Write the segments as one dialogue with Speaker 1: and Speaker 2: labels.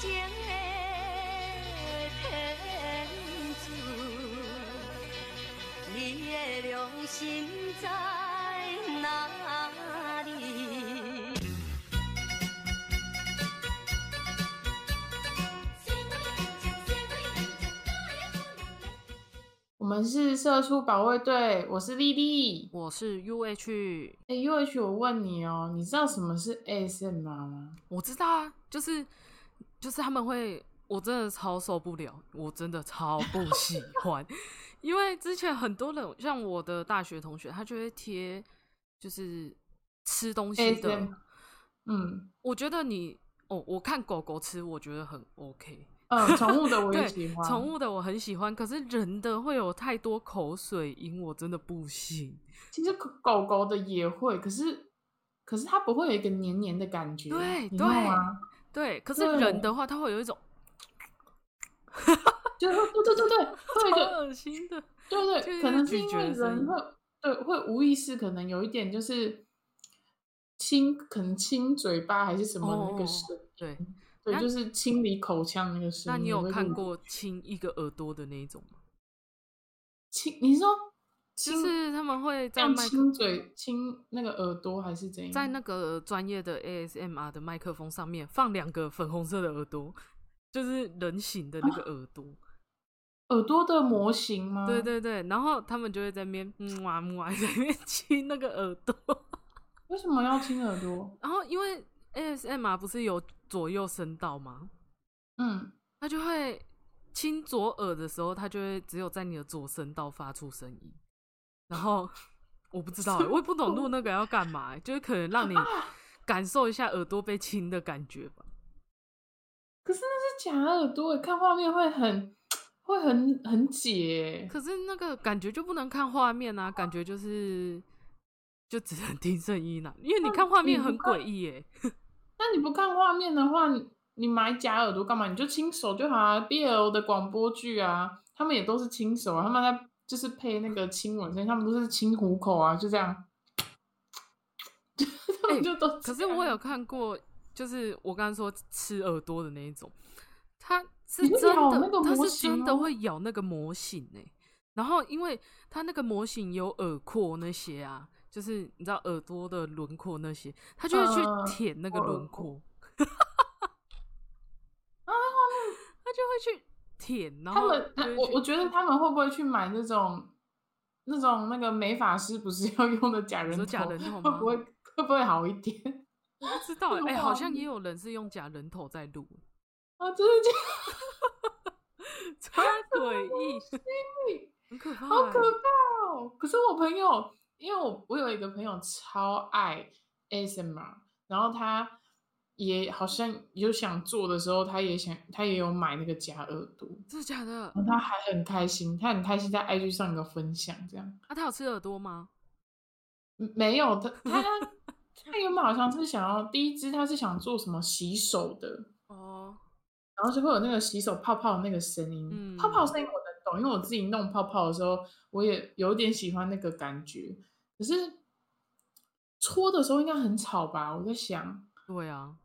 Speaker 1: 情的天主，你的良心在哪里？
Speaker 2: 我们是社畜保卫队，我是丽丽。
Speaker 3: 我是 U H，
Speaker 2: 哎，U H，我问你哦，你知道什么是 ASMR 吗？
Speaker 3: 我知道啊，就是就是他们会，我真的超受不了，我真的超不喜 欢，因为之前很多人，像我的大学同学，他就会贴就是吃东西的
Speaker 2: 嗯
Speaker 3: 我觉得你哦，我看狗狗吃，我觉得很 OK。
Speaker 2: 嗯，宠物的我也喜欢。
Speaker 3: 宠物的我很喜欢，可是人的会有太多口水音，我真的不行。
Speaker 2: 其实狗狗狗的也会，可是可是它不会有一个黏黏的感觉，
Speaker 3: 对
Speaker 2: 对吗？
Speaker 3: 对，可是人的话，他会有一种
Speaker 2: 就是会对对对对，会有
Speaker 3: 恶心的。
Speaker 2: 对
Speaker 3: 就是
Speaker 2: 对，可能是因为人会对会无意识，可能有一点就是亲，可能亲嘴巴还是什么那个
Speaker 3: 哦
Speaker 2: 声音，
Speaker 3: 对，
Speaker 2: 对，就是清理口腔那个声。
Speaker 3: 那你有看过亲一个耳朵的那一种吗？
Speaker 2: 亲？你说
Speaker 3: 是他们会在麦克
Speaker 2: 亲嘴、亲那个耳朵还是怎样？
Speaker 3: 在那个专业的 ASMR 的麦克风上面放两个粉红色的耳朵，就是人形的那个耳朵。
Speaker 2: 耳朵的模型吗？
Speaker 3: 对，对对，然后他们就会在那边嗯哇嗯哇 在那边亲那个耳朵。
Speaker 2: 为什么要亲耳朵？
Speaker 3: 然后因为 ASMR 不是有左右声道吗？
Speaker 2: 嗯，
Speaker 3: 他就会亲左耳的时候，他就会只有在你的左声道发出声音。然后我不知道欸，我也不懂录那个要干嘛欸，就是可能让你感受一下耳朵被亲的感觉吧。
Speaker 2: 可是那是假耳朵，看画面会很会很很解。
Speaker 3: 可是那个感觉就不能看画面啊，感觉就是就只能 听声音啊，因为你看画面很诡异耶。
Speaker 2: 那你不看画面的话，你你买假耳朵干嘛？你就亲手就好啊。BL 的广播剧啊，他们也都是亲手啊，他们在就是配那个亲吻声，他们都是亲虎口啊，就这样。他们就都
Speaker 3: 可是我有看过，就是我刚刚说吃耳朵的那一种，它是真的，
Speaker 2: 咬那个
Speaker 3: 它是真的会咬那个模型呢、然后因为它那个模型有耳廓那些啊，就是你知道耳朵的轮廓那些，它就会去
Speaker 2: 嗯
Speaker 3: 舔那个轮廓。
Speaker 2: 啊
Speaker 3: 它就会去舔，然
Speaker 2: 他
Speaker 3: 后
Speaker 2: 们我我觉得他们会不会去买那种那种那个美发师不是要用的假人头？
Speaker 3: 假人头吗
Speaker 2: 会不会会不会好一点？
Speaker 3: 我不知道哎、欸
Speaker 2: 那个画面
Speaker 3: 好像也有人是用假人头在录，
Speaker 2: 啊，真的假
Speaker 3: 超诡异，很可怕、欸，
Speaker 2: 好可怕哦！可是我朋友，因为我我有一个朋友超爱 ASMR，然后他也好像有想做的时候，他也想他也有买那个假耳朵，
Speaker 3: 真的假的？
Speaker 2: 他还很开心，他很开心在 IG 上有分享这样。
Speaker 3: 啊，他有吃耳朵吗？
Speaker 2: 嗯没有他他 他原本好像是想要第一支，他是想做什么洗手的，
Speaker 3: 哦，
Speaker 2: 然后就会有那个洗手泡泡的那个声音，
Speaker 3: 嗯
Speaker 2: 泡泡声音我能懂，因为我自己弄泡泡的时候，我也有点喜欢那个感觉。可是搓的时候应该很吵吧？我在想，
Speaker 3: 对啊，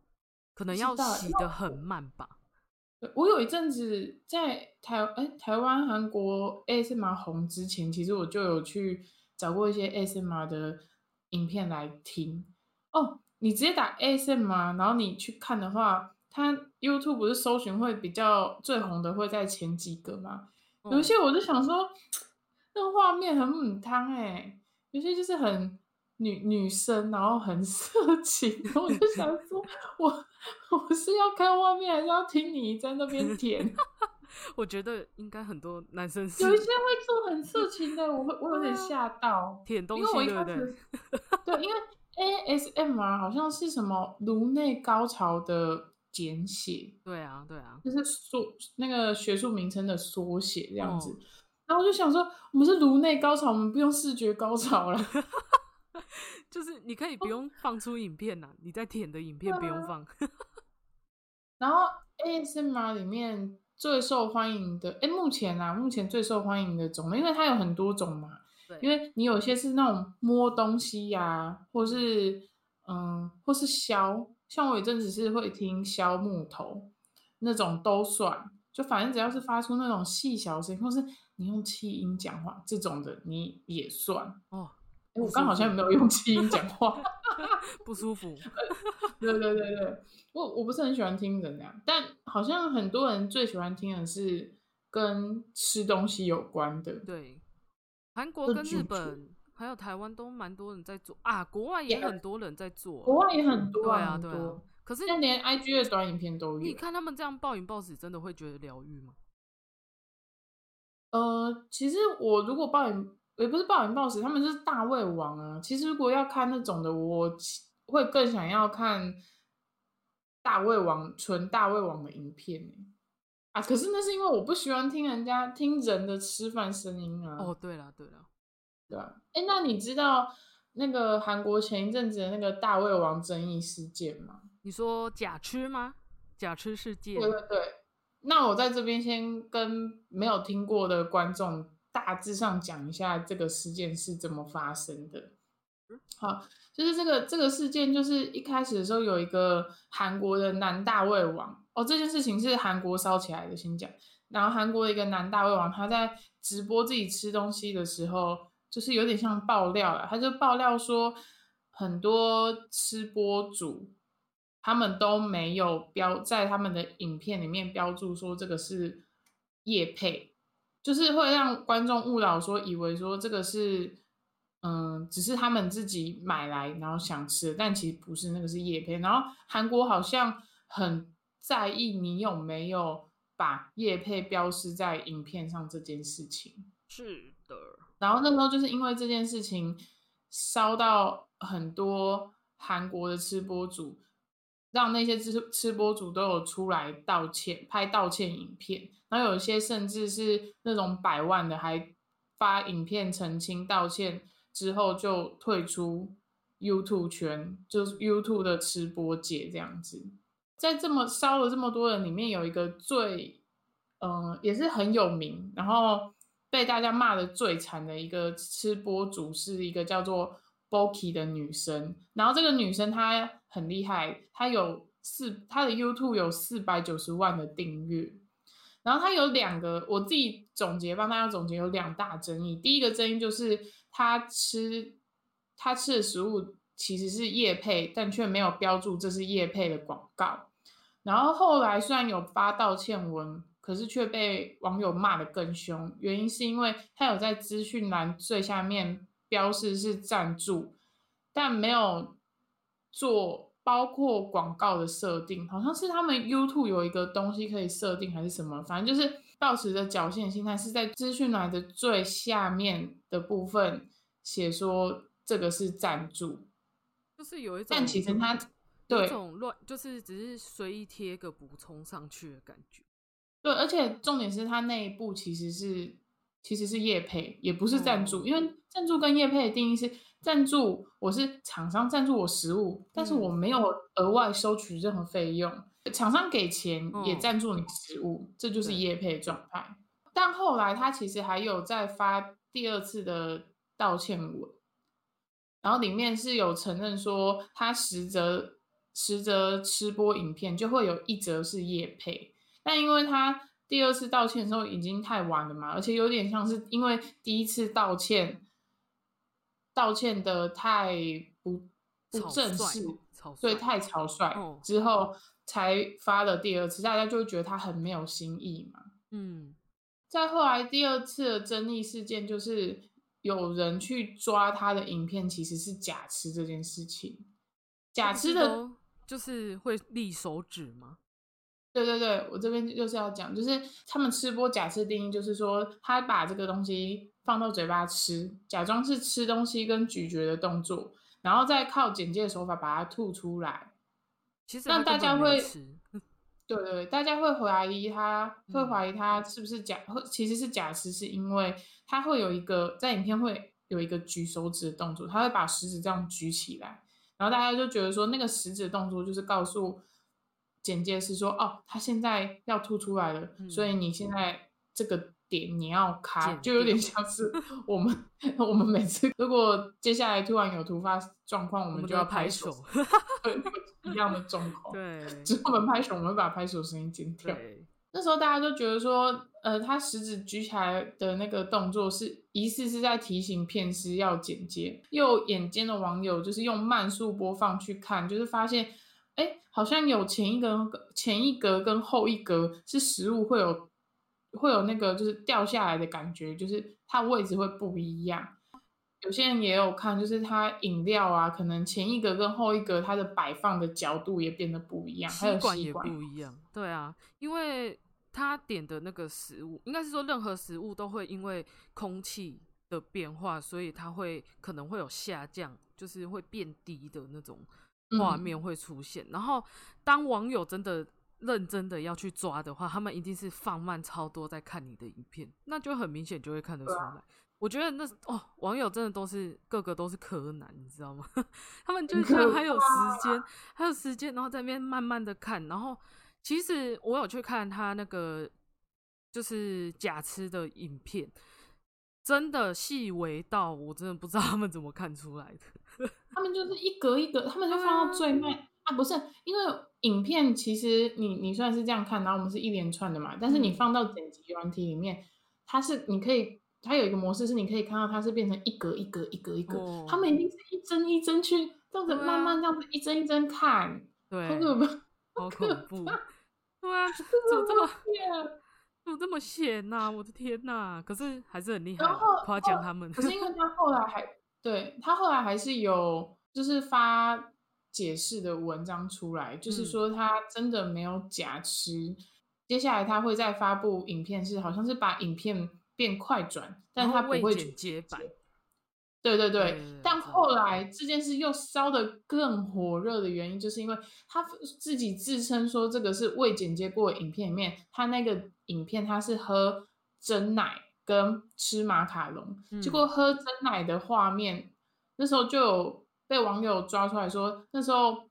Speaker 3: 可能要洗的很慢吧。
Speaker 2: 我有一阵子在台哎台湾、韩国 ASMR 红之前，其实我就有去找过一些 ASMR 的影片来听。哦，你直接打 ASMR，然后你去看的话，它 YouTube 不是搜寻会比较最红的会在前几个吗？有一
Speaker 3: 嗯
Speaker 2: 些我就想说，那个画面很母汤哎，有些就是很女女生，然后很色情，然后我就想说，我 我是要看画面，还是要听你在那边 舔？
Speaker 3: 我觉得应该很多男生是
Speaker 2: 有一些会做很色情的，我会我有点吓到，
Speaker 3: 舔东西，对不对？
Speaker 2: 对，因为 ASMR 好像是什么颅内高潮的简写，
Speaker 3: 对啊，对啊，
Speaker 2: 就是缩那个学术名称的缩写这样子。
Speaker 3: 哦
Speaker 2: 然后我就想说，我们是颅内高潮，我们不用视觉高潮了。
Speaker 3: 就是你可以不用放出影片呐，你在舔的影片不用放。
Speaker 2: 然后 ASMR 里面最受欢迎的，哎，目前啊，目前最受欢迎的种类，因为它有很多种嘛，
Speaker 3: 对，
Speaker 2: 因为你有些是那种摸东西呀、或是嗯，或是削，像我有一阵子是会听削木头，那种都算，就反正只要是发出那种细小声音，或是你用气音讲话这种的，你也算。
Speaker 3: 哦，
Speaker 2: 诶我刚好像没有用气音讲话。
Speaker 3: 不舒服。
Speaker 2: 对对对对，我我不是很喜欢听人那样，但好像很多人最喜欢听的是跟吃东西有关的。
Speaker 3: 对，韩国跟日本还有台湾都蛮多人在做啊，国外也很多人在做。
Speaker 2: 国外也很多
Speaker 3: 对啊，对啊，。可是
Speaker 2: 现在连 IG 的短影片都有。
Speaker 3: 你看他们这样暴饮暴食，真的会觉得疗愈吗？
Speaker 2: 呃，其实我如果暴饮，也不是暴饮暴食，他们就是大胃王啊。其实如果要看那种的，我会更想要看大胃王纯大胃王的影片欸啊。可是那是因为我不喜欢听人家听人的吃饭声音啊。
Speaker 3: 哦，对了对了，
Speaker 2: 对啊，哎，那你知道那个韩国前一阵子的那个大胃王争议事件吗？
Speaker 3: 你说假吃吗？假吃事件
Speaker 2: 对对对，那我在这边先跟没有听过的观众大致上讲一下这个事件是怎么发生的。好，就是这个这个事件，就是一开始的时候有一个韩国的男大胃王哦，这件事情是韩国烧起来的，先讲。然后韩国的一个男大胃王，他在直播自己吃东西的时候，就是有点像爆料了，他就爆料说很多吃播主他们都没有标在他们的影片里面标注说这个是叶配，就是会让观众误导说以为说这个是嗯，只是他们自己买来然后想吃的，但其实不是，那个是叶片。然后韩国好像很在意你有没有把叶配标示在影片上这件事情。
Speaker 3: 是的，
Speaker 2: 然后那时候就是因为这件事情烧到很多韩国的吃播主，让那些吃吃播主都有出来道歉，拍道歉影片。然后有些甚至是那种百万的，还发影片澄清道歉之后就退出 YouTube 圈，就是 YouTube 的吃播界这样子。在这么烧了这么多人里面，有一个最，嗯、也是很有名，然后被大家骂的最惨的一个吃播主是一个叫做 Boki 的女生。然后这个女生她很厉害，她有四，她的 YouTube 有四百九十万的订阅。然后他有两个，我自己总结帮大家总结有两大争议。第一个争议就是他吃他吃的食物其实是叶配，但却没有标注这是叶配的广告。然后后来虽然有发道歉文，可是却被网友骂得更凶。原因是因为他有在资讯栏最下面标示是赞助，但没有做包括广告的设定，好像是他们 YouTube 有一个东西可以设定还是什么，反正就是抱持着侥幸心态，是在资讯栏的最下面的部分写说这个是赞助，
Speaker 3: 就是有一种，
Speaker 2: 但其实他对
Speaker 3: 这种乱，就是只是随意贴个补充上去的感觉。
Speaker 2: 对，而且重点是他那一部其实是其实是业配，也不是赞助，
Speaker 3: 哦。
Speaker 2: 因为赞助跟业配的定义是赞助，我是厂商赞助我食物，但是我
Speaker 3: 嗯。
Speaker 2: 没有额外收取任何费用，厂商给钱也
Speaker 3: 嗯。
Speaker 2: 赞助你食物，这就是
Speaker 3: 对。
Speaker 2: 业配的状态。但后来他其实还有再发第二次的道歉文，然后里面是有承认说他十则十则吃播影片就会有一则是业配，但因为他第二次道歉的时候已经太晚了嘛，而且有点像是因为第一次道歉道歉的太不不正式，
Speaker 3: 草率
Speaker 2: 对，太草率，
Speaker 3: 哦
Speaker 2: 之后才发了第二次，大家就会觉得他很没有新意嘛。
Speaker 3: 嗯，
Speaker 2: 再后来第二次的争议事件就是有人去抓他的影片其实是假吃这件事情，假吃的
Speaker 3: 就是会立手指吗？
Speaker 2: 对对对，我这边就是要讲，就是他们吃播假吃的定义，就是说他把这个东西放到嘴巴吃，假装是吃东西跟咀嚼的动作，然后再靠简介的手法把它吐出来。
Speaker 3: 其实
Speaker 2: 那大家会
Speaker 3: 吃，
Speaker 2: 对对，大家会怀疑他，会
Speaker 3: 嗯
Speaker 2: 怀疑他是不是假，会其实是假吃，是因为他会有一个在影片会有一个举手指的动作，他会把食指这样举起来，然后大家就觉得说那个食指的动作就是告诉简介是说，哦，他现在要吐出来了，所以
Speaker 3: 嗯
Speaker 2: 你现在这个点你要卡，就有点像是 我们我们每次如果接下来突然有突发状况，我
Speaker 3: 我
Speaker 2: 们就要拍手一样的状况。
Speaker 3: 对
Speaker 2: 只是我们拍手，我们会把拍手声音剪掉。
Speaker 3: 对，
Speaker 2: 那时候大家都觉得说，呃，他食指举起来的那个动作是疑似是在提醒片师要剪接。又眼尖的网友就是用慢速播放去看，就是发现，哎，好像有前一格、前一格跟后一格是食物会有会有那个就是掉下来的感觉，就是它位置会不一样。有些人也有看，就是它饮料啊，可能前一格跟后一格它的摆放的角度也变得不一样，还有
Speaker 3: 吸管也不一样。对啊，因为他点的那个食物，应该是说任何食物都会因为空气的变化，所以它会可能会有下降，就是会变低的那种画
Speaker 2: 嗯
Speaker 3: 面会出现。然后当网友真的认真的要去抓的话，他们一定是放慢超多在看你的影片，那就很明显就会看得出来。我觉得那哦，网友真的都是个个都是柯南，你知道吗？他们就是还有时间，还有时间，然后在那边慢慢的看。然后其实我有去看他那个就是假吃的影片，真的细微到我真的不知道他们怎么看出来的。
Speaker 2: 他们就是一格一格，他们就放到最慢啊不是，因为影片其实你你虽然是这样看，然后我们是一连串的嘛，但是你
Speaker 3: 嗯
Speaker 2: 放到剪辑软体里面，它是你可以，它有一个模式是你可以看到它是变成一格一格一格一格，
Speaker 3: 哦
Speaker 2: 他们一定是一帧一帧去这样子慢慢这样子一帧一帧看，
Speaker 3: 对，
Speaker 2: 好可怕，
Speaker 3: 好
Speaker 2: 可
Speaker 3: 恐怖。对啊，怎么这么
Speaker 2: 天
Speaker 3: 怎么这么 闲 呐、我的天呐、可是还是很厉害夸奖他们。
Speaker 2: 可是因为他后来还对他后来还是有就是发解释的文章出来，就是
Speaker 3: 嗯
Speaker 2: 说他真的没有假吃。接下来他会再发布影片，是好像是把影片变快转，但他不会去
Speaker 3: 剪接版。
Speaker 2: 对对对，但
Speaker 3: 对
Speaker 2: 后来这件事又烧得更火热的原因，就是因为他自己自称说这个是未剪接过的影片里面，他那个影片他是喝真奶跟吃马卡龙，结
Speaker 3: 嗯
Speaker 2: 果喝真奶的画面，那时候就有被网友抓出来说，那时候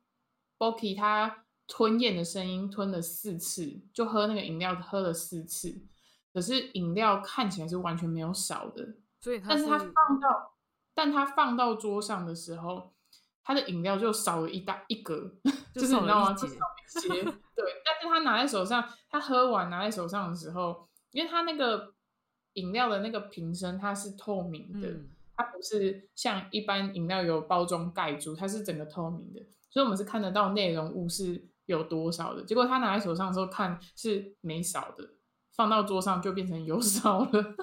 Speaker 2: Boki 他吞咽的声音吞了四次，就喝那个饮料喝了四次，可是饮料看起来是完全没有少的，
Speaker 3: 所以他
Speaker 2: 但是他放到，但他放到桌上的时候，他的饮料就少了一大一格，
Speaker 3: 就
Speaker 2: 就是你知道吗？
Speaker 3: 少一
Speaker 2: 些。对，但是他拿在手上，他喝完拿在手上的时候，因为他那个饮料的那个瓶身它是透明的，
Speaker 3: 嗯
Speaker 2: 它不是像一般饮料有包装盖住，它是整个透明的，所以我们是看得到内容物是有多少的。结果他拿在手上的时候看是没少的，放到桌上就变成有少了。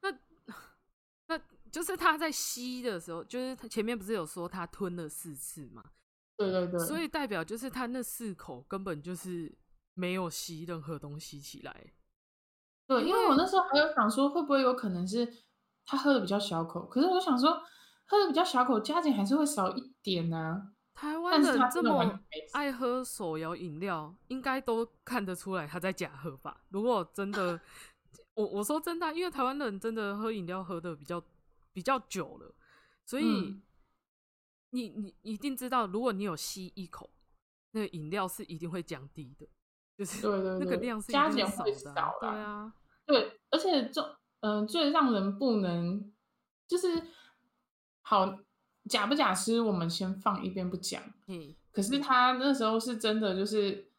Speaker 3: 那就是他在吸的时候，就是他前面不是有说他吞了四次嘛，
Speaker 2: 对对对，
Speaker 3: 所以代表就是他那四口根本就是没有吸任何东西起来。
Speaker 2: 对，因为我那时候还有想说，会不会有可能是他喝的比较小口？可是我想说，喝的比较小口，加减还是会少一点呐、
Speaker 3: 台湾人这么爱喝手摇饮料，应该都看得出来他在假喝吧？如果真的，我我说真的啊，因为台湾人真的喝饮料喝的比较比较久了，所以
Speaker 2: 嗯
Speaker 3: 你你一定知道，如果你有吸一口，那个饮料是一定会降低的，就是
Speaker 2: 对对
Speaker 3: 那个量是一
Speaker 2: 加减
Speaker 3: 少的对啊，
Speaker 2: 对，而且这嗯、最让人不能就是好假不假吃，我们先放一边不讲。
Speaker 3: 嗯，
Speaker 2: 可是他那时候是真的，就是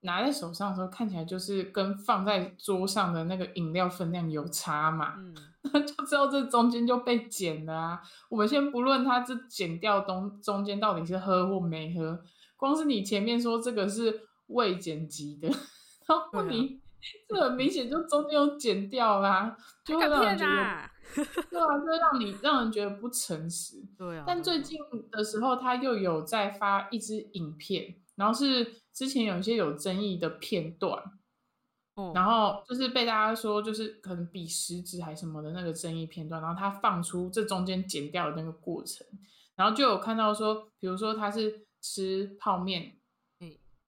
Speaker 2: 拿在手上的时候，看起来就是跟放在桌上的那个饮料分量有差嘛。
Speaker 3: 嗯，
Speaker 2: 就知道这中间就被剪了啊。我们先不论他这剪掉东中间到底是喝或没喝，光是你前面说这个是未剪辑的，然后你、这很明显就中间有剪掉啦，就会让人觉得
Speaker 3: 啊！
Speaker 2: 对啊，就会让你让人觉得不诚实。
Speaker 3: 对啊，
Speaker 2: 但最近的时候，他又有在发一支影片，然后是之前有一些有争议的片段，
Speaker 3: 哦，
Speaker 2: 然后就是被大家说，就是可能比食指还什么的那个争议片段，然后他放出这中间剪掉的那个过程，然后就有看到说，比如说他是吃泡面，
Speaker 3: 嗯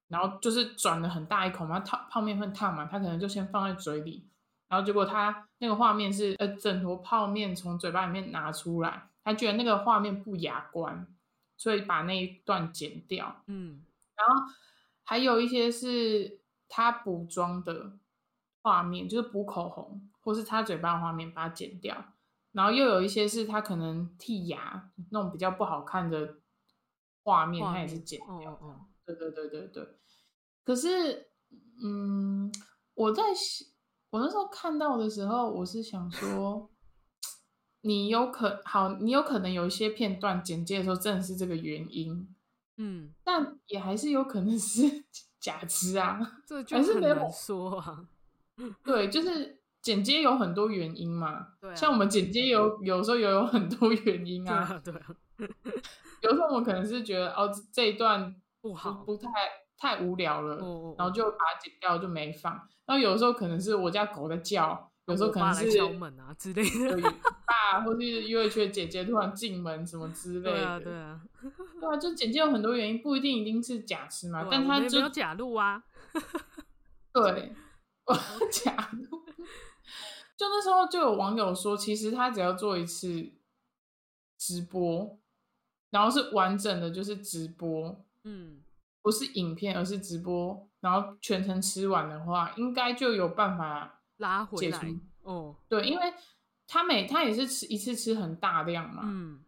Speaker 2: 然后就是转了很大一口嘛，烫泡面会烫嘛，他可能就先放在嘴里，然后结果他那个画面是呃整坨泡面从嘴巴里面拿出来，他觉得那个画面不雅观，所以把那一段剪掉。
Speaker 3: 嗯
Speaker 2: 然后还有一些是他补妆的画面，就是补口红或是擦嘴巴的画面，把它剪掉。然后又有一些是他可能剔牙那种比较不好看的画面，
Speaker 3: 画
Speaker 2: 它也是剪掉的。
Speaker 3: 哦哦
Speaker 2: 对对对对对。可是，嗯，我在我那时候看到的时候，我是想说，你有可好，你有可能有一些片段简介的时候真的是这个原因，
Speaker 3: 嗯，
Speaker 2: 但也还是有可能是 假肢啊。
Speaker 3: 这就很
Speaker 2: 还是没有
Speaker 3: 难说啊。
Speaker 2: 对，就是剪接有很多原因嘛。
Speaker 3: 对啊
Speaker 2: 像我们剪接有有时候也有很多原因啊。
Speaker 3: 对啊，对啊，
Speaker 2: 有时候我们可能是觉得哦这这一段不
Speaker 3: 不好。
Speaker 2: 不太太无聊了，然后就把它剪掉就没放。然后有时候可能是我家狗在叫，有时候可能是
Speaker 3: 敲门啊之类的。
Speaker 2: 有爸或是幼儿园姐姐突然进门什么之 类的。
Speaker 3: 对啊，对啊，
Speaker 2: 对啊，就剪接有很多原因，不一定一定是假吃嘛，
Speaker 3: 啊
Speaker 2: 但他
Speaker 3: 没有假录啊。
Speaker 2: 对，我假录。就那时候就有网友说，其实他只要做一次直播，然后是完整的，就是直播，
Speaker 3: 嗯，
Speaker 2: 不是影片，而是直播，然后全程吃完的话，应该就有办法。
Speaker 3: 拉回来。哦，
Speaker 2: 对，因为他每他也是吃一次吃很大量嘛，
Speaker 3: 嗯，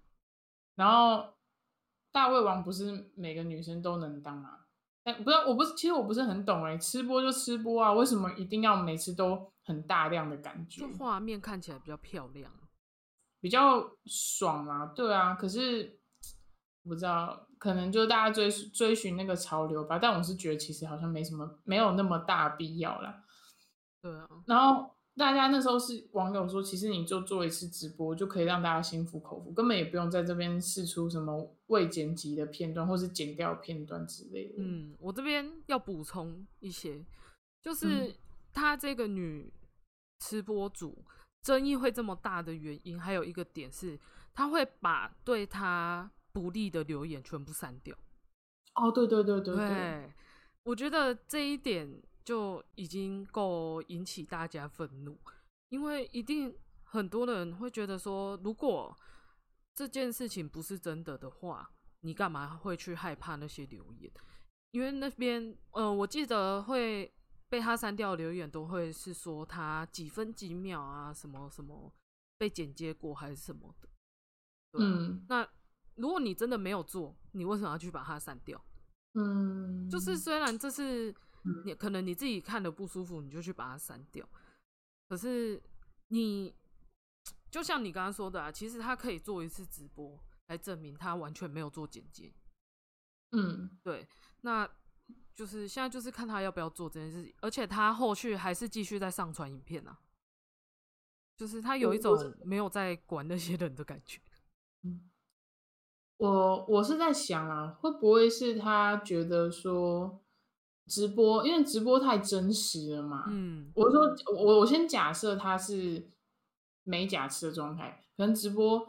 Speaker 2: 然后大胃王不是每个女生都能当啊。哎不是，我不是，其实我不是很懂哎、吃播就吃播啊，为什么一定要每次都很大量的感觉
Speaker 3: 就？画面看起来比较漂亮。
Speaker 2: 比较爽啊，对啊。可是我不知道，可能就大家追追寻那个潮流吧。但我是觉得其实好像没什么，没有那么大必要啦。
Speaker 3: 对啊，
Speaker 2: 然后大家那时候是网友说，其实你就做一次直播就可以让大家心服口服，根本也不用在这边试出什么未剪辑的片段或是剪掉片段之类的。
Speaker 3: 嗯，我这边要补充一些，就
Speaker 2: 嗯
Speaker 3: 是她这个女吃播主争议会这么大的原因，还有一个点是，她会把对她不利的留言全部删掉。
Speaker 2: 哦，对对对对
Speaker 3: 对，我觉得这一点就已经够引起大家愤怒，因为一定很多人会觉得说，如果这件事情不是真的的话，你干嘛会去害怕那些留言？因为那边，呃，我记得会被他删掉的留言都会是说他几分几秒啊，什么什么被剪接过还是什么的。对啊
Speaker 2: 嗯
Speaker 3: 那如果你真的没有做，你为什么要去把它删掉？
Speaker 2: 嗯，
Speaker 3: 就是虽然这是
Speaker 2: 嗯
Speaker 3: 你可能你自己看的不舒服，你就去把它删掉，可是你就像你刚刚说的啊，其实他可以做一次直播来证明他完全没有做剪辑。
Speaker 2: 嗯
Speaker 3: 对，那就是现在就是看他要不要做这件事情，而且他后续还是继续在上传影片啊，就是他有一种没有在管那些人的感觉。
Speaker 2: 我我是在想啊，会不会是他觉得说直播，因为直播太真实了嘛。
Speaker 3: 嗯
Speaker 2: 我说我我先假设他是没假吃的状态，可能直播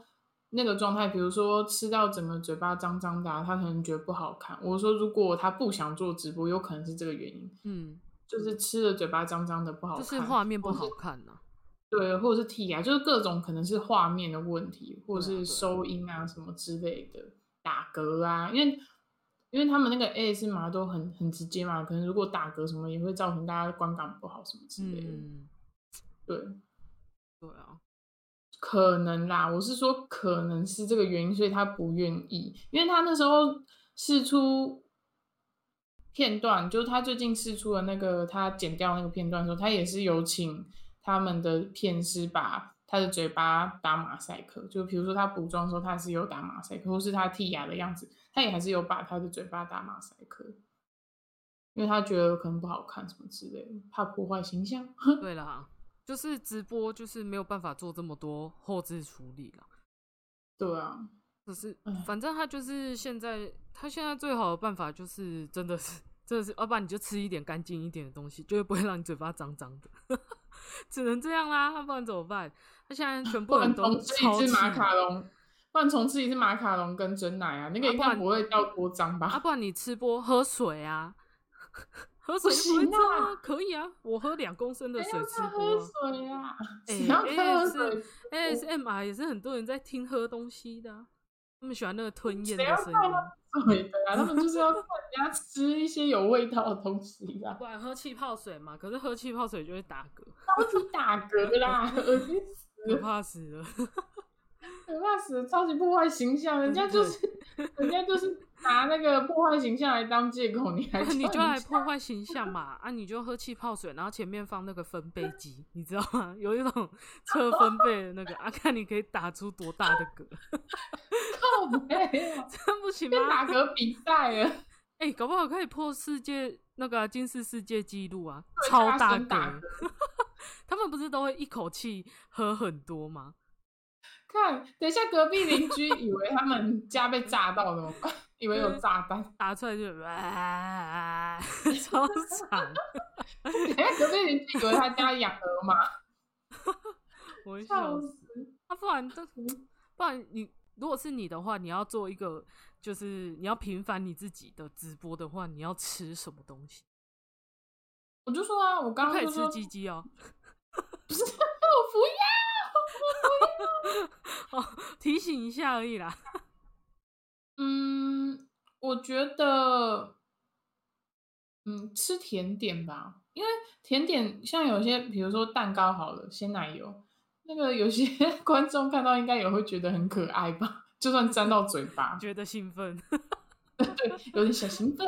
Speaker 2: 那个状态，比如说吃到整个嘴巴脏脏的啊、他可能觉得不好看。我说如果他不想做直播，有可能是这个原因，
Speaker 3: 嗯，
Speaker 2: 就是吃的嘴巴脏脏的不好看，
Speaker 3: 就是画面不好看呐、
Speaker 2: 对，或者是剔牙，就是各种可能是画面的问题，或者是收音啊什么之类的，打嗝啊，因为因为他们那个 ASMR 都很很直接嘛，可能如果打嗝什么也会造成大家观感不好什么之类的，
Speaker 3: 嗯，
Speaker 2: 对，
Speaker 3: 对啊，
Speaker 2: 可能啦，我是说可能是这个原因，所以他不愿意，因为他那时候试出片段，就是他最近试出了那个他剪掉那个片段的时候，他也是有请他们的片是把他的嘴巴打马赛克，就比如说他补妆的时候，他是有打马赛克，或是他剔牙的样子，他也还是有把他的嘴巴打马赛克，因为他觉得可能不好看什么之类的，怕破坏形象。
Speaker 3: 对啦，就是直播就是没有办法做这么多后置处理了。
Speaker 2: 对啊，
Speaker 3: 可是反正他就是现在，他现在最好的办法就是真的是真的是，要不然你就吃一点干净一点的东西，就会不会让你嘴巴脏脏的。只能这样啦，要不然怎么办？他现在全部人都
Speaker 2: 重吃一次马卡龙，不然重吃一次马卡龙跟真奶啊，那个应该
Speaker 3: 啊不
Speaker 2: 会到多脏吧？
Speaker 3: 啊，不然你吃播喝水啊，喝水就不会
Speaker 2: 啊
Speaker 3: 啊，可以啊，我喝两公升的水吃
Speaker 2: 喝。水啊？
Speaker 3: 哎
Speaker 2: 谁要喝水
Speaker 3: ？ASMR 也是很多人在听喝东西的啊、他们喜欢那个吞咽的声音。
Speaker 2: 看喝水的啊？他们就是要看人家吃一些有味道的东西啊，
Speaker 3: 不然喝气泡水嘛，可是喝气泡水就会打嗝，
Speaker 2: 超级打嗝啦，恶心死
Speaker 3: 可
Speaker 2: 了。
Speaker 3: 怕死了。
Speaker 2: 可怕死，超级破坏形象，人家就是人家就是拿那个破坏形象来当借口，你还
Speaker 3: 你就来破坏形象嘛？啊，你就喝气泡水，然后前面放那个分贝机，你知道吗？有一种测分贝的那个，啊，看你可以打出多大的嗝，
Speaker 2: 靠背啊，
Speaker 3: 真不行
Speaker 2: 吗打？嗝比赛了，
Speaker 3: 哎、搞不好可以破世界那个啊金氏世界纪录啊，超大嗝。他们不是都会一口气喝很多吗？
Speaker 2: 看，等一下隔壁邻居以为他们 家被炸到怎么办？以为有炸弹，
Speaker 3: 打出来就哇，超惨。
Speaker 2: 等一下隔壁邻居以为他家养鹅嘛，
Speaker 3: 我会
Speaker 2: 笑
Speaker 3: 笑死。
Speaker 2: 死！
Speaker 3: 啊，不然这不然你如果是你的话，你要做一个就是你要平凡你自己的直播的话，你要吃什么东西？
Speaker 2: 我就说啊，我刚
Speaker 3: 刚可以吃鸡鸡哦。
Speaker 2: 不是，我不要。
Speaker 3: 哦，提醒一下而已啦。
Speaker 2: 嗯，我觉得，嗯，吃甜点吧，因为甜点像有些，比如说蛋糕好了，鲜奶油，那个有些 观众看到应该也会觉得很可爱吧，就算沾到嘴巴，
Speaker 3: 觉得兴奋，
Speaker 2: 对，有点小兴奋。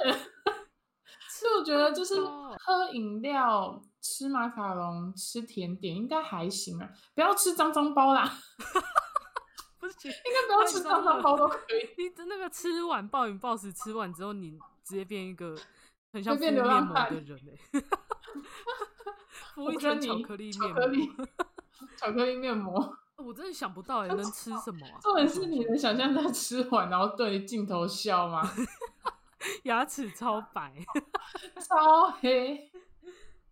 Speaker 2: 所以我觉得就是
Speaker 3: 哦
Speaker 2: 喝饮料、吃马卡龙、吃甜点应该还行啊，不要吃脏脏包啦，
Speaker 3: 不行，
Speaker 2: 应该不要吃脏脏包都可以。
Speaker 3: 你的那个吃完暴饮暴食，吃完之后你直接变一个很像敷面膜的人哎、敷一
Speaker 2: 我跟你
Speaker 3: 层巧克力
Speaker 2: 巧
Speaker 3: 面
Speaker 2: 克力
Speaker 3: 膜，
Speaker 2: 巧克力面膜。
Speaker 3: 我真的想不到哎、能吃什么啊？
Speaker 2: 重点是你能想象他吃完然后对着镜头笑吗？
Speaker 3: 牙齿超白，
Speaker 2: 超黑，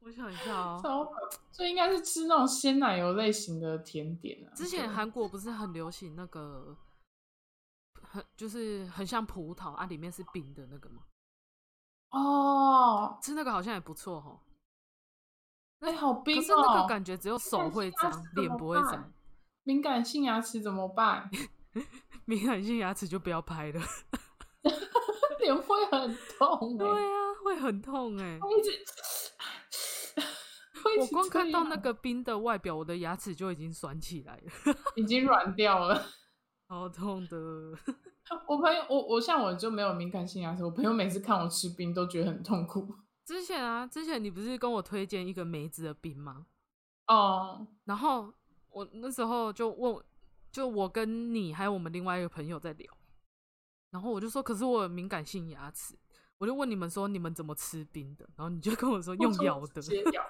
Speaker 3: 我想一下哦。
Speaker 2: 超白，所以应该是吃那种鲜奶油类型的甜点啊。
Speaker 3: 之前
Speaker 2: 对
Speaker 3: 韩国不是很流行那个，很就是很像葡萄啊，里面是冰的那个吗？
Speaker 2: 哦，
Speaker 3: 吃那个好像也不错哈。
Speaker 2: 哎、好冰哦！
Speaker 3: 可是那个感觉只有手会
Speaker 2: 敏感性牙齿
Speaker 3: 脏，脸不会
Speaker 2: 办
Speaker 3: 脏。
Speaker 2: 敏感性牙齿怎么办？
Speaker 3: 敏感性牙齿就不要拍了。
Speaker 2: 脸会很痛哎、
Speaker 3: 对啊，会很痛哎、我
Speaker 2: 直
Speaker 3: 光看到那个冰的外表，我的牙齿就已经酸起来了，
Speaker 2: 已经软掉了。
Speaker 3: 好痛的。
Speaker 2: 我朋友，我我像我就没有敏感性牙齿，我朋友每次看我吃冰都觉得很痛苦。
Speaker 3: 之前啊，之前你不是跟我推荐一个梅子的冰吗？
Speaker 2: 哦，
Speaker 3: 然后我那时候就问，就我跟你还有我们另外一个朋友在聊，然后我就说，可是我有敏感性牙齿，我就问你们说你们怎么吃冰的，然后你就跟我说用咬的，
Speaker 2: 直接咬。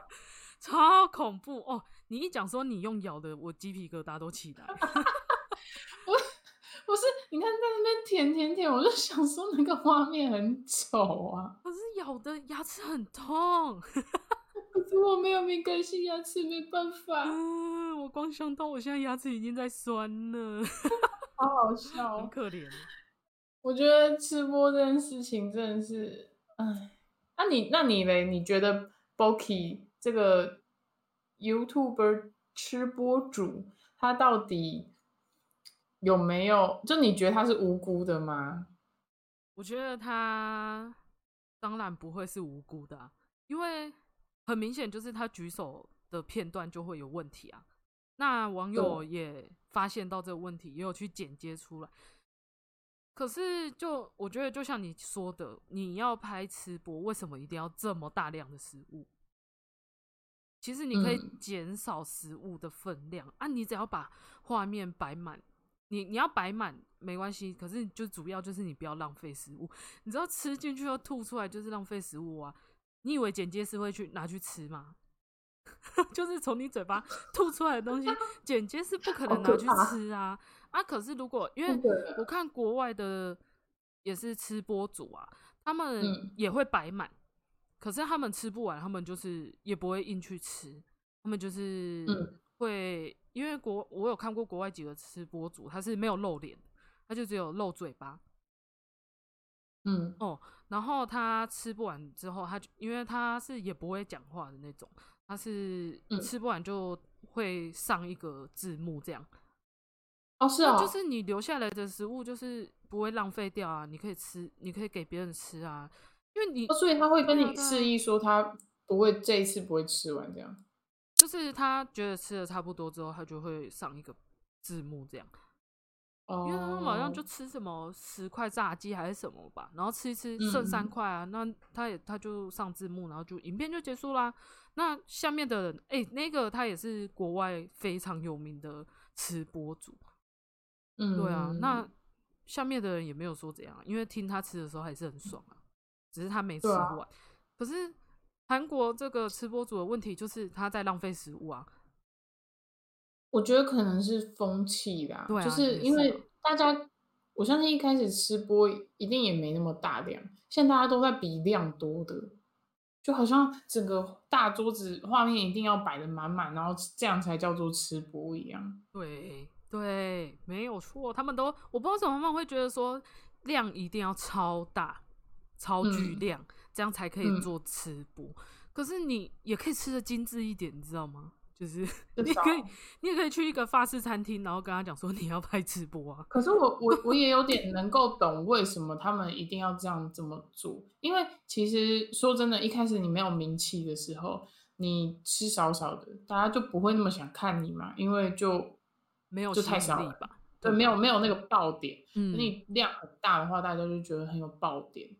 Speaker 3: 超恐怖哦！你一讲说你用咬的，我鸡皮疙瘩都起来。
Speaker 2: 不是，你看在那边舔舔舔，我就想说那个画面很丑啊。
Speaker 3: 可是咬的牙齿很痛，
Speaker 2: 可是我没有敏感性牙齿，没办法，
Speaker 3: 嗯，我光想到我现在牙齿已经在酸了，
Speaker 2: 好好笑
Speaker 3: 很
Speaker 2: 哦。
Speaker 3: 可怜。
Speaker 2: 我觉得吃播这件事情真的是，哎，那、你那你嘞？你觉得 Boki 这个 YouTuber 吃播主，他到底有没有？就你觉得他是无辜的吗？
Speaker 3: 我觉得他当然不会是无辜的、啊，因为很明显就是他举手的片段就会有问题啊。那网友也发现到这个问题，也有去剪接出来。可是就我觉得，就像你说的，你要拍吃播，为什么一定要这么大量的食物？其实你可以
Speaker 2: 嗯
Speaker 3: 减少食物的分量、啊，你只要把画面摆满，你你要摆满没关系，可是就主要就是你不要浪费食物。你知道吃进去又吐出来就是浪费食物啊！你以为剪接师会去拿去吃吗？就是从你嘴巴吐出来的东西，剪接是不可能拿去吃啊！啊，可是如果因为我看国外的也是吃播主啊，他们
Speaker 2: 嗯
Speaker 3: 也会摆满，可是他们吃不完，他们就是也不会硬去吃，他们就是
Speaker 2: 嗯。
Speaker 3: 会，因为国我有看过国外几个吃播主，他是没有露脸，他就只有露嘴巴，
Speaker 2: 嗯。
Speaker 3: 哦，然后他吃不完之后，他就因为他是也不会讲话的那种，他是
Speaker 2: 嗯。
Speaker 3: 吃不完就会上一个字幕这样，
Speaker 2: 哦，是哦，
Speaker 3: 就是你留下来的食物就是不会浪费掉啊，你可以吃，你可以给别人吃啊，因为你
Speaker 2: 哦，所以他会跟你示意说他不会这一次不会吃完这样。
Speaker 3: 就是他觉得吃的差不多之后，他就会上一个字幕这样。
Speaker 2: 哦，
Speaker 3: 因为他们好像就吃什么十块炸鸡还是什么吧，然后吃一吃剩
Speaker 2: 嗯
Speaker 3: 三块啊，那他也他就上字幕，然后就影片就结束啦。那下面的人，哎、那个他也是国外非常有名的吃播主，
Speaker 2: 嗯，
Speaker 3: 对啊，那下面的人也没有说怎样啊，因为听他吃的时候还是很爽啊，只是他没吃完。可是韩国这个吃播主的问题就是他在浪费食物啊，
Speaker 2: 我觉得可能是风气啦，
Speaker 3: 对啊
Speaker 2: 就是因为大家，我相信一开始吃播一定也没那么大量，现在大家都在比量多的，就好像整个大桌子画面一定要摆的满满，然后这样才叫做吃播一样。
Speaker 3: 对对，没有错，他们都我不知道为什么他们会觉得说量一定要超大、超巨
Speaker 2: 嗯
Speaker 3: 量，这样才可以
Speaker 2: 嗯
Speaker 3: 做吃播。可是你也可以吃的精致一点，你知道吗？就是
Speaker 2: 至
Speaker 3: 你可以，你也可以去一个法式餐厅，然后跟他讲说你要拍直播啊。
Speaker 2: 可是我我我也有点能够懂为什么他们一定要这样这么做，因为其实说真的，一开始你没有名气的时候，你吃少少的，大家就不会那么想看你嘛，因为就
Speaker 3: 没有
Speaker 2: 就太少了
Speaker 3: 吧？
Speaker 2: 对，没有没有那个爆点。
Speaker 3: 嗯，
Speaker 2: 你量很大的话，大家就觉得很有爆点。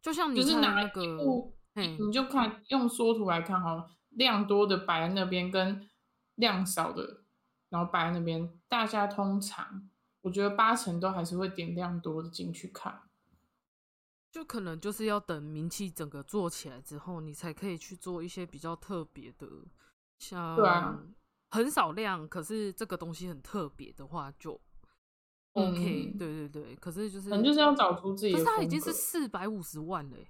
Speaker 3: 就像你
Speaker 2: 就是拿一
Speaker 3: 看那个，
Speaker 2: 你就看用缩图来看好了，量多的摆在那边，跟量少的然后摆在那边，大家通常我觉得八成都还是会点量多的进去看。
Speaker 3: 就可能就是要等名气整个做起来之后，你才可以去做一些比较特别的，像很少量，可是这个东西很特别的话就 OK，、
Speaker 2: 嗯
Speaker 3: 对对对。可是就是
Speaker 2: 可能就是要找出自己
Speaker 3: 可。是他已经是四百五十万了欸，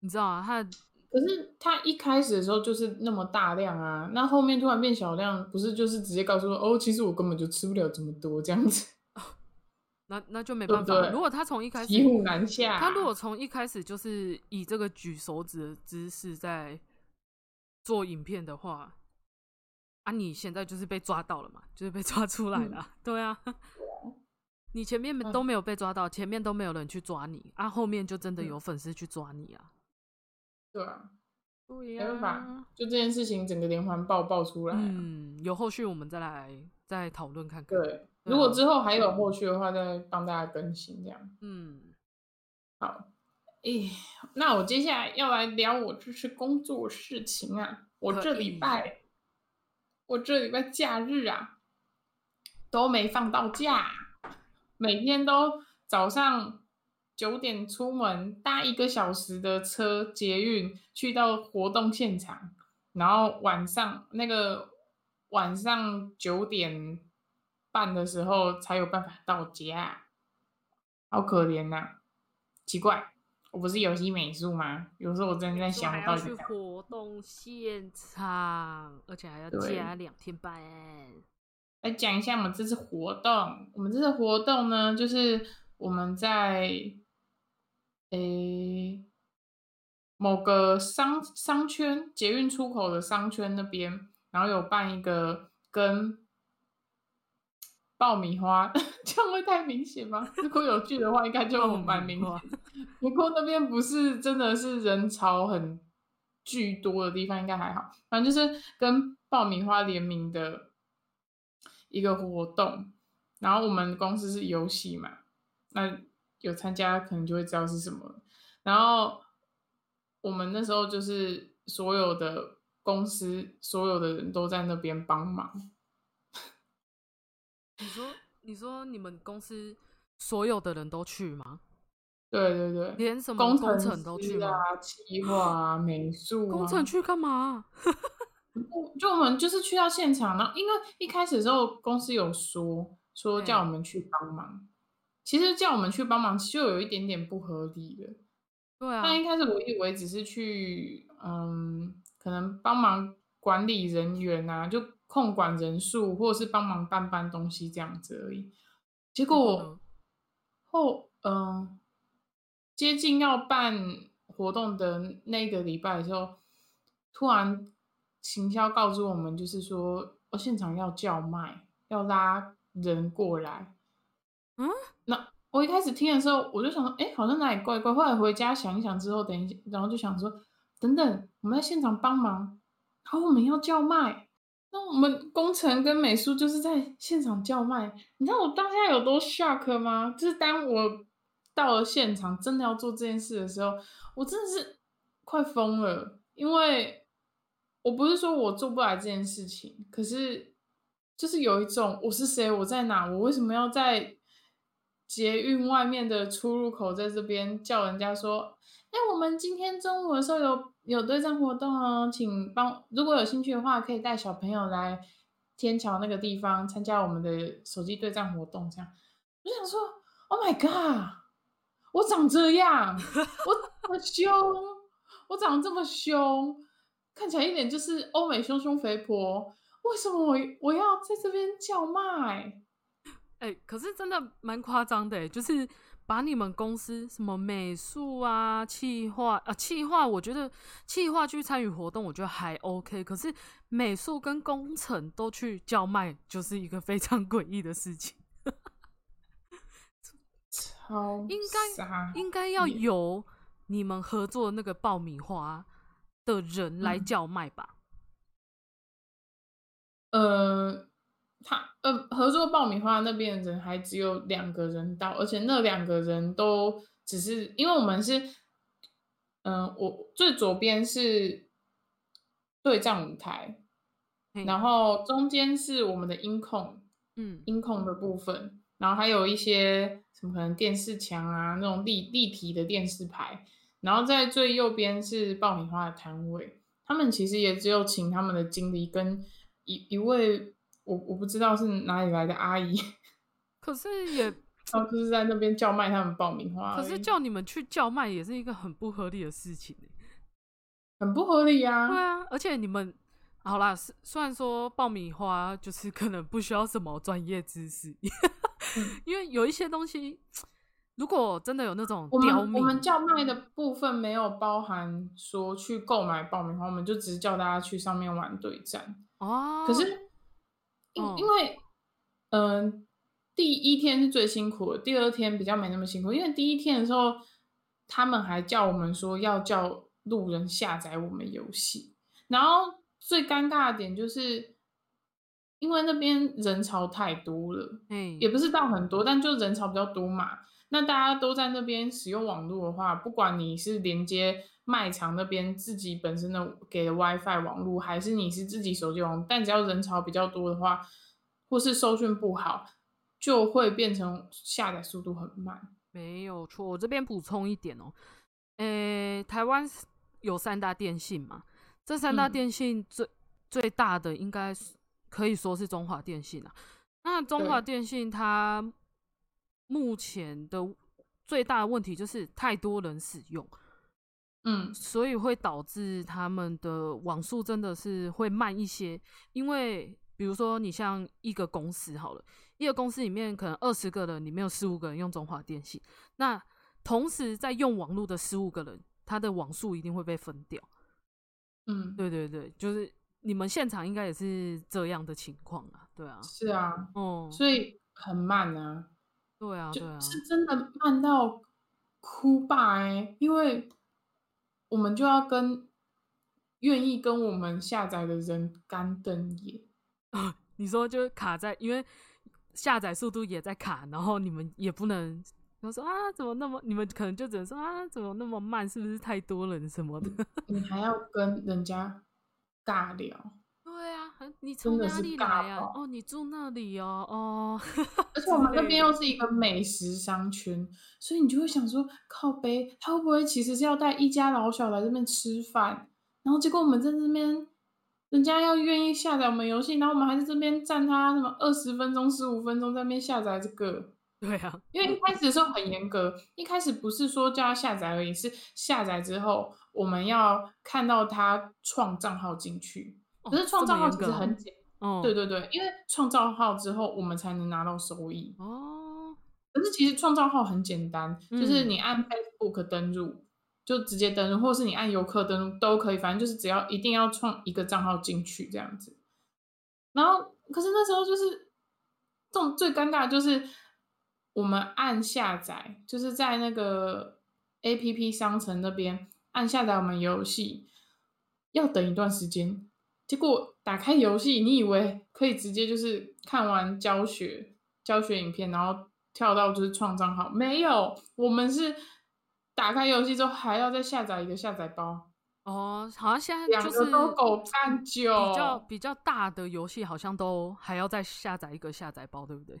Speaker 3: 你知道啊？他
Speaker 2: 可是他一开始的时候就是那么大量啊，那后面突然变小量，不是就是直接告诉说哦，其实我根本就吃不了这么多这样子，
Speaker 3: 那那就没办法如果他从一开始
Speaker 2: 骑虎难下。
Speaker 3: 他如果从一开始就是以这个举手指的姿势在做影片的话，啊，你现在就是被抓到了嘛，就是被抓出来了啊、对啊，你前面
Speaker 2: 嗯
Speaker 3: 都没有被抓到，前面都没有人去抓你，啊，后面就真的有粉丝去抓你啊。
Speaker 2: 对啊，
Speaker 3: 对
Speaker 2: 没
Speaker 3: 呀、
Speaker 2: 办法，就这件事情整个连环爆爆出来、啊。
Speaker 3: 嗯，有后续我们再来再讨论看看。
Speaker 2: 对，
Speaker 3: 对
Speaker 2: 如果
Speaker 3: 啊
Speaker 2: 之后还有后续的话，再帮大家更新这样。
Speaker 3: 嗯，
Speaker 2: 好，诶，那我接下来要来聊我就是工作事情啊。我
Speaker 3: 可
Speaker 2: 这礼拜，我这礼拜假日啊，都没放到假，每天都早上九点出门，搭一个小时的车捷运去到活动现场，然后晚上那个晚上九点半的时候才有办法到家，好可怜呐、奇怪，我不是游戏美术吗？有时候我真的在想，到底在干嘛
Speaker 3: 活动现场，而且还要加两天班。
Speaker 2: 来讲一下我们这次活动。我们这次活动呢，就是我们在诶某个商商圈捷运出口的商圈那边，然后有办一个跟爆米花，这样会太明显吗？如果有剧的话，应该就
Speaker 3: 爆
Speaker 2: 蛮明显。不过那边不是真的是人潮很巨多的地方，应该还好。反正就是跟爆米花联名的一个活动，然后我们公司是游戏嘛，那有参加可能就会知道是什么。然后我们那时候就是所有的公司所有的人都在那边帮忙，
Speaker 3: 你说，你说你们公司所有的人都去吗？
Speaker 2: 对对对，
Speaker 3: 连什么
Speaker 2: 工
Speaker 3: 工
Speaker 2: 程
Speaker 3: 程都去
Speaker 2: 啊、企划啊、美术啊，
Speaker 3: 工程去干嘛？
Speaker 2: 就我们就是去到现场，然后因为一开始的时候公司有说说叫我
Speaker 3: 嗯
Speaker 2: 们去帮忙，其实叫我们去帮忙就有一点点不合理的。
Speaker 3: 对啊，
Speaker 2: 但一开始我以为只是去嗯，可能帮忙管理人员啊，就控管人数，或者是帮忙搬搬东西这样子而已。结
Speaker 3: 结果
Speaker 2: 后嗯、接近要办活动的那个礼拜的时候，突然行销告知我们，就是说，哦，现场要叫卖，要拉人过来。
Speaker 3: 嗯，
Speaker 2: 那我一开始听的时候，我就想说，哎，好像哪里怪怪。后来回家想一想之后，等一下，然后就想说，等等，我们在现场帮忙，然后我们要叫卖，那我们工程跟美术就是在现场叫卖，你知道我当下有多 shock 吗？就是当我到了现场，真的要做这件事的时候，我真的是快疯了，因为我不是说我做不来这件事情，可是就是有一种我是谁，我在哪，我为什么要在捷运外面的出入口在这边叫人家说，哎，我们今天中午的时候有有对战活动哦，请帮如果有兴趣的话，可以带小朋友来天桥那个地方参加我们的手机对战活动。这样，我想说，Oh my god，我长这样，我这么凶，我长这么凶，看起来一点就是欧美凶凶肥婆，为什么我我要在这边叫卖？
Speaker 3: 哎、可是真的蛮夸张的，就是把你们公司什么美术啊、企划啊、企划，我觉得企划去参与活动，我觉得还 OK。可是美术跟工程都去叫卖，就是一个非常诡异的事情。
Speaker 2: 超
Speaker 3: 应该
Speaker 2: 傻
Speaker 3: 应该要
Speaker 2: 眼
Speaker 3: 由你们合作的那个爆米花的人来
Speaker 2: 嗯
Speaker 3: 叫卖吧。
Speaker 2: 呃，他呃合作爆米花那边的人还只有两个人到，而且那两个人都只是因为我们是，嗯、我最左边是对战舞台，然后中间是我们的音控
Speaker 3: 嗯，
Speaker 2: 音控的部分，然后还有一些什么可能电视墙啊那种立立体的电视牌，然后在最右边是爆米花的摊位，他们其实也只有请他们的经理跟一一位我我不知道是哪里来的阿姨，
Speaker 3: 可是也
Speaker 2: 然后就是在那边叫卖他们爆米花，
Speaker 3: 可是叫你们去叫卖也是一个很不合理的事情欸
Speaker 2: 很不合理啊。
Speaker 3: 对啊，而且你们好啦，是虽然说爆米花就是可能不需要什么专业知识，
Speaker 2: 嗯
Speaker 3: 因为有一些东西，如果真的有那种
Speaker 2: 我们我们叫卖的部分没有包含说去购买爆米花，我们就只是叫大家去上面玩对战。
Speaker 3: 哦，
Speaker 2: 可是因、
Speaker 3: 嗯
Speaker 2: 因为嗯、第一天是最辛苦的，第二天比较没那么辛苦，因为第一天的时候，他们还叫我们说要叫路人下载我们游戏，然后最尴尬的点就是。因为那边人潮太多了，
Speaker 3: 哎，
Speaker 2: 也不是到很多，但就人潮比较多嘛。那大家都在那边使用网络的话，不管你是连接卖场那边自己本身的给的 WiFi 网络，还是你是自己手机网，但只要人潮比较多的话，或是收讯不好，就会变成下载速度很慢。
Speaker 3: 没有错。我这边补充一点哦，诶，台湾有三大电信嘛，这三大
Speaker 2: 嗯
Speaker 3: 电信最、最大的应该是可以说是中华电信啊。那中华电信它目前的最大的问题就是太多人使用，
Speaker 2: 嗯
Speaker 3: 所以会导致他们的网速真的是会慢一些。因为比如说你像一个公司好了，一个公司里面可能二十个人，里面有十五个人用中华电信，那同时在用网络的十五个人，他的网速一定会被分掉。
Speaker 2: 嗯，
Speaker 3: 对对对，就是你们现场应该也是这样的情况啊，对啊，
Speaker 2: 是啊，
Speaker 3: 哦、
Speaker 2: 所以很慢啊，
Speaker 3: 对啊，对啊，
Speaker 2: 是真的慢到哭吧哎、因为我们就要跟愿意跟我们下载的人干瞪眼。
Speaker 3: 你说就卡在，因为下载速度也在卡，然后你们也不能。然后说啊，怎么那么？你们可能就只能说啊，怎么那么慢？是不是太多人什么的？
Speaker 2: 你还要跟人家尬聊，
Speaker 3: 你从哪里
Speaker 2: 尬
Speaker 3: 来啊？哦，你住那里哦，哦，
Speaker 2: 而且我们那边又是一个美食商圈，所以你就会想说，靠背他会不会其实是要带一家老小来这边吃饭，然后结果我们在这边，人家要愿意下载我们游戏，然后我们还在这边占他什么二十分钟、十五分钟在那边下载这个。
Speaker 3: 对啊，
Speaker 2: 因为一开始的时候很严格，一开始不是说叫他下载而已，是下载之后我们要看到他创账号进去。
Speaker 3: 哦
Speaker 2: 可是创造号其实很简，
Speaker 3: 哦，
Speaker 2: 对对对，因为创造号之后我们才能拿到收益。
Speaker 3: 哦，
Speaker 2: 可是其实创造号很简单，就是
Speaker 3: 嗯
Speaker 2: 你按 Facebook 登录就直接登录，或是你按游客登录都可以，反正就是只要一定要创一个账号进去这样子。然后，可是那时候就是这种最尴尬的就是我们按下载，就是在那个 A P P 商城那边按下载我们游戏，要等一段时间，结果打开游戏，你以为可以直接就是看完教学教学影片，然后跳到就是创账号，没有，我们是打开游戏之后还要再下载一个下载包，
Speaker 3: 哦，好像现在
Speaker 2: 两
Speaker 3: 就是
Speaker 2: 个都狗干九，
Speaker 3: 比较比较大的游戏，好像都还要再下载一个下载包，对不对？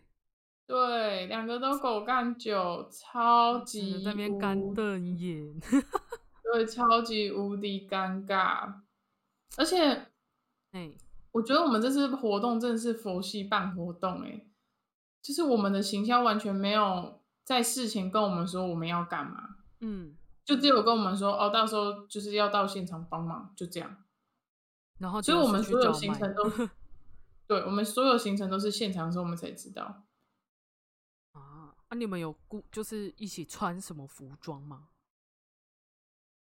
Speaker 2: 对，两个都狗干久，超级
Speaker 3: 那边干瞪眼。
Speaker 2: 对，超级无敌尴尬，而且
Speaker 3: 哎，
Speaker 2: 我觉得我们这次活动真的是佛系办活动、欸，就是我们的行销完全没有在事前跟我们说我们要干嘛，
Speaker 3: 嗯，
Speaker 2: 就只有跟我们说哦，到时候就是要到现场帮忙，就这样。
Speaker 3: 然后
Speaker 2: 所以我们所有行程都 是，对我们所有行程都是现场的时候我们才知道。
Speaker 3: 啊，啊，你们有顾就是一起穿什么服装吗？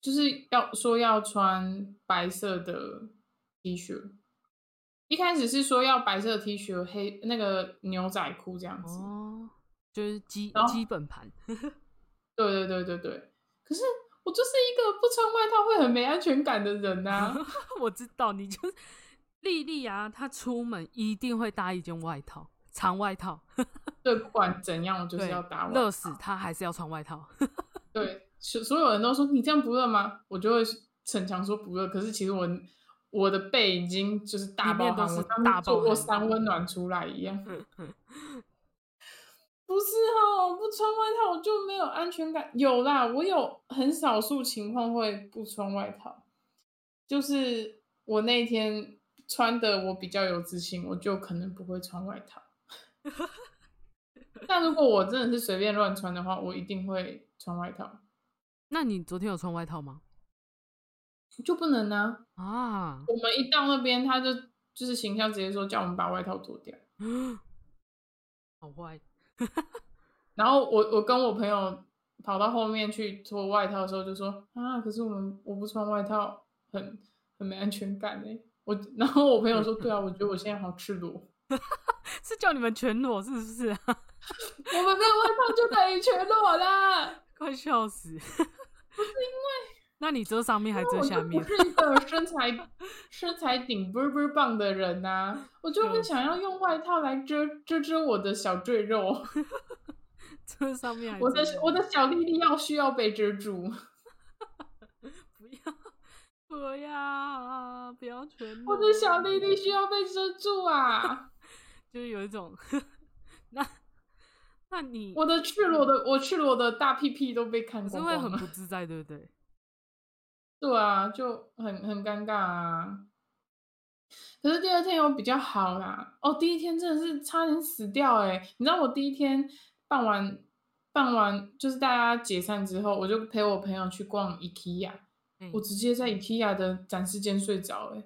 Speaker 2: 就是要说要穿白色的 T 恤，一开始是说要白色 T 恤、黑那个牛仔裤这样子。
Speaker 3: 哦，就是基基本盘。
Speaker 2: 对对对对对。可是我就是一个不穿外套会很没安全感的人呐、
Speaker 3: 我知道，你就是丽丽啊，她出门一定会搭一件外套，长外套。
Speaker 2: 对，不管怎样，我就是
Speaker 3: 对
Speaker 2: 要打，
Speaker 3: 热死她还是要穿外套。
Speaker 2: 对，所所有人都说你这样不热吗？我就会逞强说不热。可是其实我我的背已经就是大
Speaker 3: 里
Speaker 2: 爆汗，
Speaker 3: 面都是
Speaker 2: 我像
Speaker 3: 大
Speaker 2: 做过三温暖出来一样。不是哦，不穿外套我就没有安全感。有啦，我有很少数情况会不穿外套，就是我那天穿的我比较有自信，我就可能不会穿外套。但如果我真的是随便乱穿的话，我一定会穿外套，
Speaker 3: 那你昨天有穿外套吗？
Speaker 2: 就不能呢、
Speaker 3: 啊，
Speaker 2: 我们一到那边，他就就是形象直接说叫我们把外套脱掉。
Speaker 3: 好坏。
Speaker 2: 然后我我跟我朋友跑到后面去脱外套的时候，就说啊，可是我们我不穿外套很很没安全感哎。我然后我朋友说，对啊，我觉得我现在好赤裸。
Speaker 3: 是叫你们全裸是不是啊？
Speaker 2: 我们没有外套就等于全裸啦。
Speaker 3: 快笑死！不是那你遮上面还遮下面
Speaker 2: 我不？是一个身材身材顶倍儿倍儿棒的人呐、我就会
Speaker 3: 就是
Speaker 2: 想要用外套来遮遮遮我的小赘肉，
Speaker 3: 遮上面还
Speaker 2: 我的我的小弟弟要需要被遮住。
Speaker 3: 不要不要不要全裸！
Speaker 2: 我的小弟弟需要被遮住啊！
Speaker 3: 就是有一种，那那你
Speaker 2: 我的赤裸的，我赤裸的大屁屁都被看
Speaker 3: 可是会
Speaker 2: 光光了。
Speaker 3: 很不自在，对不对？
Speaker 2: 对啊，就很很尴尬啊。可是第二天又比较好啦，哦，第一天真的是差点死掉哎、你知道我第一天办完办完，就是大家解散之后，我就陪我朋友去逛 IKEA，
Speaker 3: 嗯
Speaker 2: 我直接在 IKEA 的展示间睡着哎、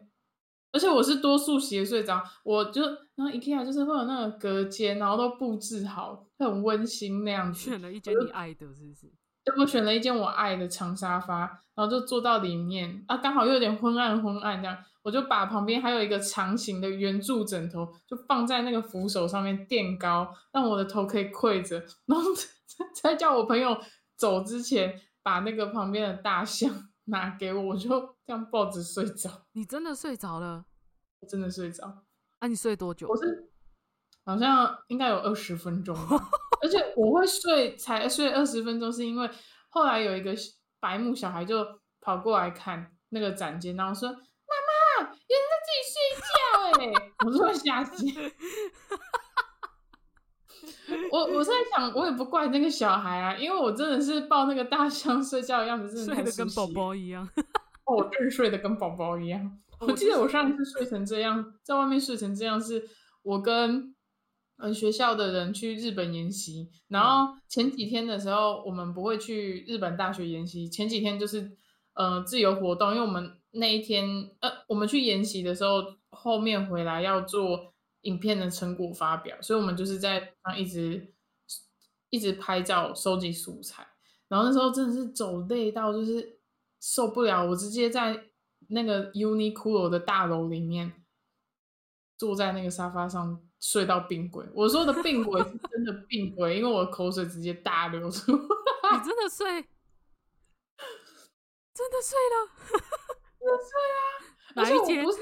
Speaker 2: 而且我是多数斜睡着，我就然后 IKEA 就是会有那个隔间，然后都布置好，会很温馨那样子。
Speaker 3: 选了一间你爱的，是不是？
Speaker 2: 对，我选了一间我爱的长沙发，然后就坐到里面啊，刚好又有点昏暗昏暗这样，我就把旁边还有一个长形的圆柱枕头，就放在那个扶手上面垫高，让我的头可以跪着，然后 在叫我朋友走之前把那个旁边的大象拿给我，我就这样抱着睡着，
Speaker 3: 你真的睡着了？
Speaker 2: 我真的睡着，
Speaker 3: 啊，你睡多久
Speaker 2: 我？是好像应该有二十分钟吧，而且我会睡才睡二十分钟，是因为后来有一个白目小孩就跑过来看那个展间，然后说：“妈妈，有人在自己睡觉哎！” 我就会吓醒。我我是在想，我也不怪那个小孩啊，因为我真的是抱那个大象睡觉的样子，真的
Speaker 3: 睡得跟宝
Speaker 2: 了
Speaker 3: 宝一样。
Speaker 2: 哦，我真睡得跟宝宝一样。
Speaker 3: 我
Speaker 2: 我记得我上一次睡成这样，在外面睡成这样，是我跟嗯学校的人去日本研习，然后前几天的时候，我们不会去日本大学研习，前几天就是呃自由活动，因为我们那一天呃我们去研习的时候，后面回来要做影片的成果发表，所以我们就是在上一直一直拍照收集素材，然后那时候真的是走累到就是受不了，我直接在那个 Uniqlo 的大楼里面坐在那个沙发上睡到病鬼。我说的病鬼是真的病鬼，因为我的口水直接大流出来。
Speaker 3: 你真的睡？真的睡了？
Speaker 2: 而且我
Speaker 3: 哪一间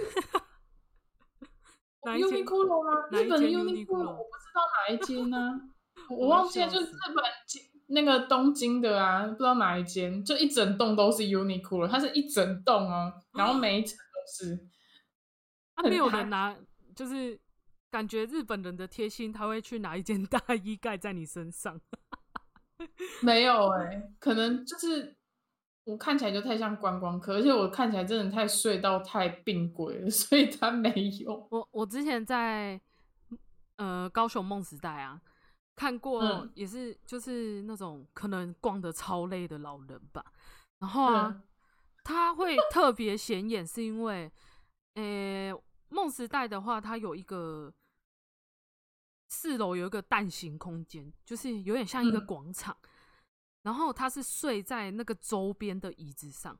Speaker 3: 哪一间
Speaker 2: Uniqlo 吗？
Speaker 3: 哪一
Speaker 2: 日本的
Speaker 3: 间
Speaker 2: Uniqlo？我不知道哪一间呢、我忘记了，就是日本京那个东京的啊，不知道哪一间，就一整栋都是 Uniqlo，它是一整栋哦，然后每一层都是。
Speaker 3: 啊，没有
Speaker 2: 很
Speaker 3: 人拿，就是感觉日本人的贴心，他会去拿一件大衣盖在你身上。
Speaker 2: 没有哎、可能就是我看起来就太像观光客，而且我看起来真的太睡到太病鬼了，所以他没有。
Speaker 3: 我我之前在呃高雄梦时代啊看过
Speaker 2: 嗯，
Speaker 3: 也是就是那种可能逛的超累的老人吧，然后啊，
Speaker 2: 嗯
Speaker 3: 他会特别显眼，是因为呃梦时代的话，它有一个四楼有一个蛋形空间，就是有点像一个
Speaker 2: 嗯。
Speaker 3: 广场，然后他是睡在那个周边的椅子上，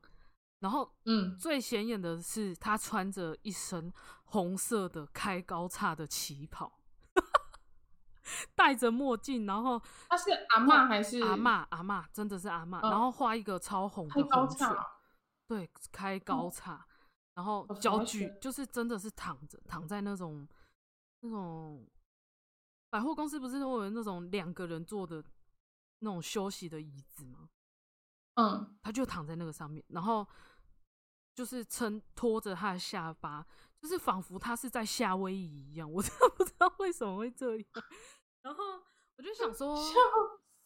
Speaker 3: 然后
Speaker 2: 嗯，
Speaker 3: 最显眼的是，他穿着一身红色的开高叉的旗袍，戴着墨镜，然后
Speaker 2: 他是阿妈还是
Speaker 3: 阿妈阿妈真的是阿妈，
Speaker 2: 嗯
Speaker 3: 然后画一个超红的红唇，
Speaker 2: 叉哦？
Speaker 3: 对，开高叉，然后
Speaker 2: 好
Speaker 3: 脚举就是真的是躺着，躺在那种那种百货公司不是都有那种两个人坐的那种休息的椅子吗？
Speaker 2: 嗯，
Speaker 3: 他就躺在那个上面，然后就是撑托着他的下巴，就是仿佛他是在夏威夷一样。我真的不知道为什么会这样。然后我就想说，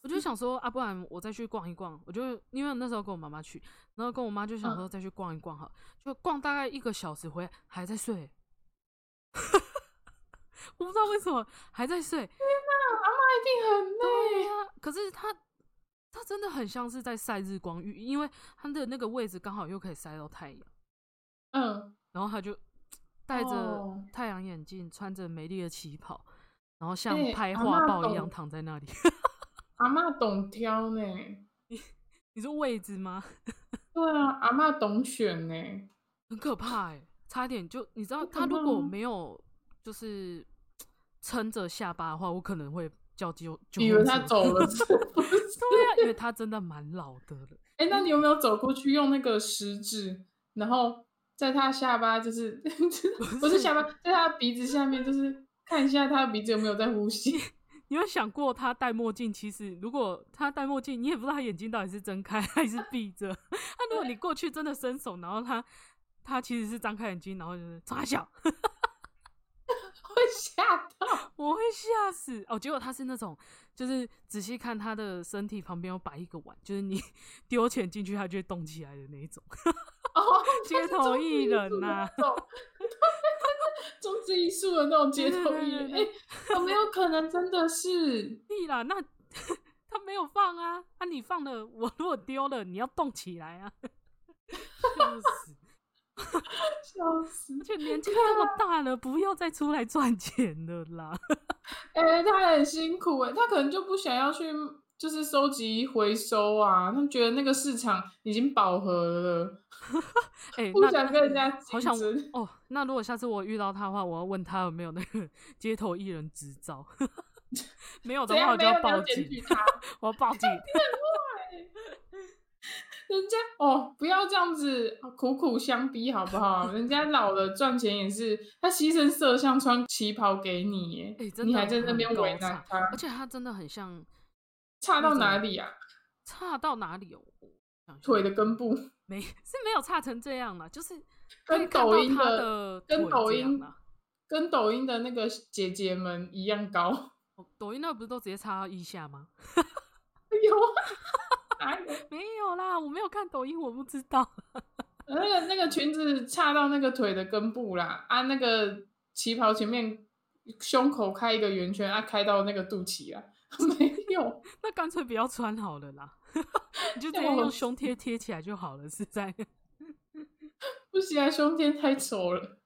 Speaker 3: 我就想说啊，不然我再去逛一逛。我就因为那时候跟我妈妈去，然后跟我妈就想说
Speaker 2: 嗯
Speaker 3: 再去逛一逛哈，就逛大概一个小时回来还在睡。我不知道为什么还在睡，
Speaker 2: 阿嬷一定很累。
Speaker 3: 对啊、可是他他真的很像是在晒日光浴，因为他的那个位置刚好又可以晒到太阳，
Speaker 2: 嗯，
Speaker 3: 然后他就戴着
Speaker 2: 哦
Speaker 3: 太阳眼镜，穿着美丽的旗袍，然后像
Speaker 2: 哎
Speaker 3: 拍画报一样躺在那里。
Speaker 2: 阿嬷懂挑呢。
Speaker 3: 你说位置吗？
Speaker 2: 对啊，阿嬷懂选呢。
Speaker 3: 很可怕哎、差点就你知道，
Speaker 2: 很可
Speaker 3: 他如果没有就是撑着下巴的话，我可能会叫救救
Speaker 2: 以为他走了？
Speaker 3: 对啊，因为他真的蛮老的了。
Speaker 2: 哎、那你有没有走过去用那个食指，然后在他下巴，就是 不是下巴，在他鼻子下面，就是看一下他的鼻子有没有在呼吸？
Speaker 3: 你有想过他戴墨镜？其实如果他戴墨镜，你也不知道他眼睛到底是睁开还是闭着。那如果你过去真的伸手，然后他他其实是张开眼睛，然后就是傻笑，
Speaker 2: 会吓到。
Speaker 3: 我会吓死哦。结果他是那种，就是仔细看他的身体旁边有摆一个碗，就是你 丢钱进去，他就会动起来的那一种。
Speaker 2: 哦，
Speaker 3: 街头艺人呐、
Speaker 2: 呐、中之艺术的那种街头艺人，哎、
Speaker 3: 对对对
Speaker 2: 有没有可能真的是？
Speaker 3: 屁啦，那 他没有放啊，啊你放了，我如果丢了，你要动起来啊，笑死！
Speaker 2: 笑死！
Speaker 3: 而且年纪这么大了，不要再出来赚钱了啦。
Speaker 2: 哎、他很辛苦哎、他可能就不想要去，就是收集回收啊。他们觉得那个市场已经饱和了，
Speaker 3: 哎、
Speaker 2: 想跟人家
Speaker 3: 好想。哦。那如果下次我遇到他的话，我要问他有没有那个街头艺人执照。没有的话？我就要报警？我要报警。
Speaker 2: 人家哦，不要这样子苦苦相逼好不好？人家老了赚钱也是，他牺牲色相穿旗袍给你耶，你还在那边为难他，
Speaker 3: 而且他真的很像
Speaker 2: 差到哪里啊？
Speaker 3: 差到哪里哦？
Speaker 2: 腿的根部
Speaker 3: 没 是没有差成这样啦，就是
Speaker 2: 跟抖音的
Speaker 3: 的
Speaker 2: 跟抖音跟抖音的那个姐姐们一样高，
Speaker 3: 哦抖音那不是都直接插到腋下吗？
Speaker 2: 有啊？
Speaker 3: 没有啦，我没有看抖音，我不知道。
Speaker 2: 那个那个裙子差到那个腿的根部啦，啊，那个旗袍前面胸口开一个圆圈，啊，开到那个肚脐啊，没有，
Speaker 3: 那干脆不要穿好了啦，你就直接用胸贴贴起来就好了，是在。
Speaker 2: 不行啊，胸贴太丑了，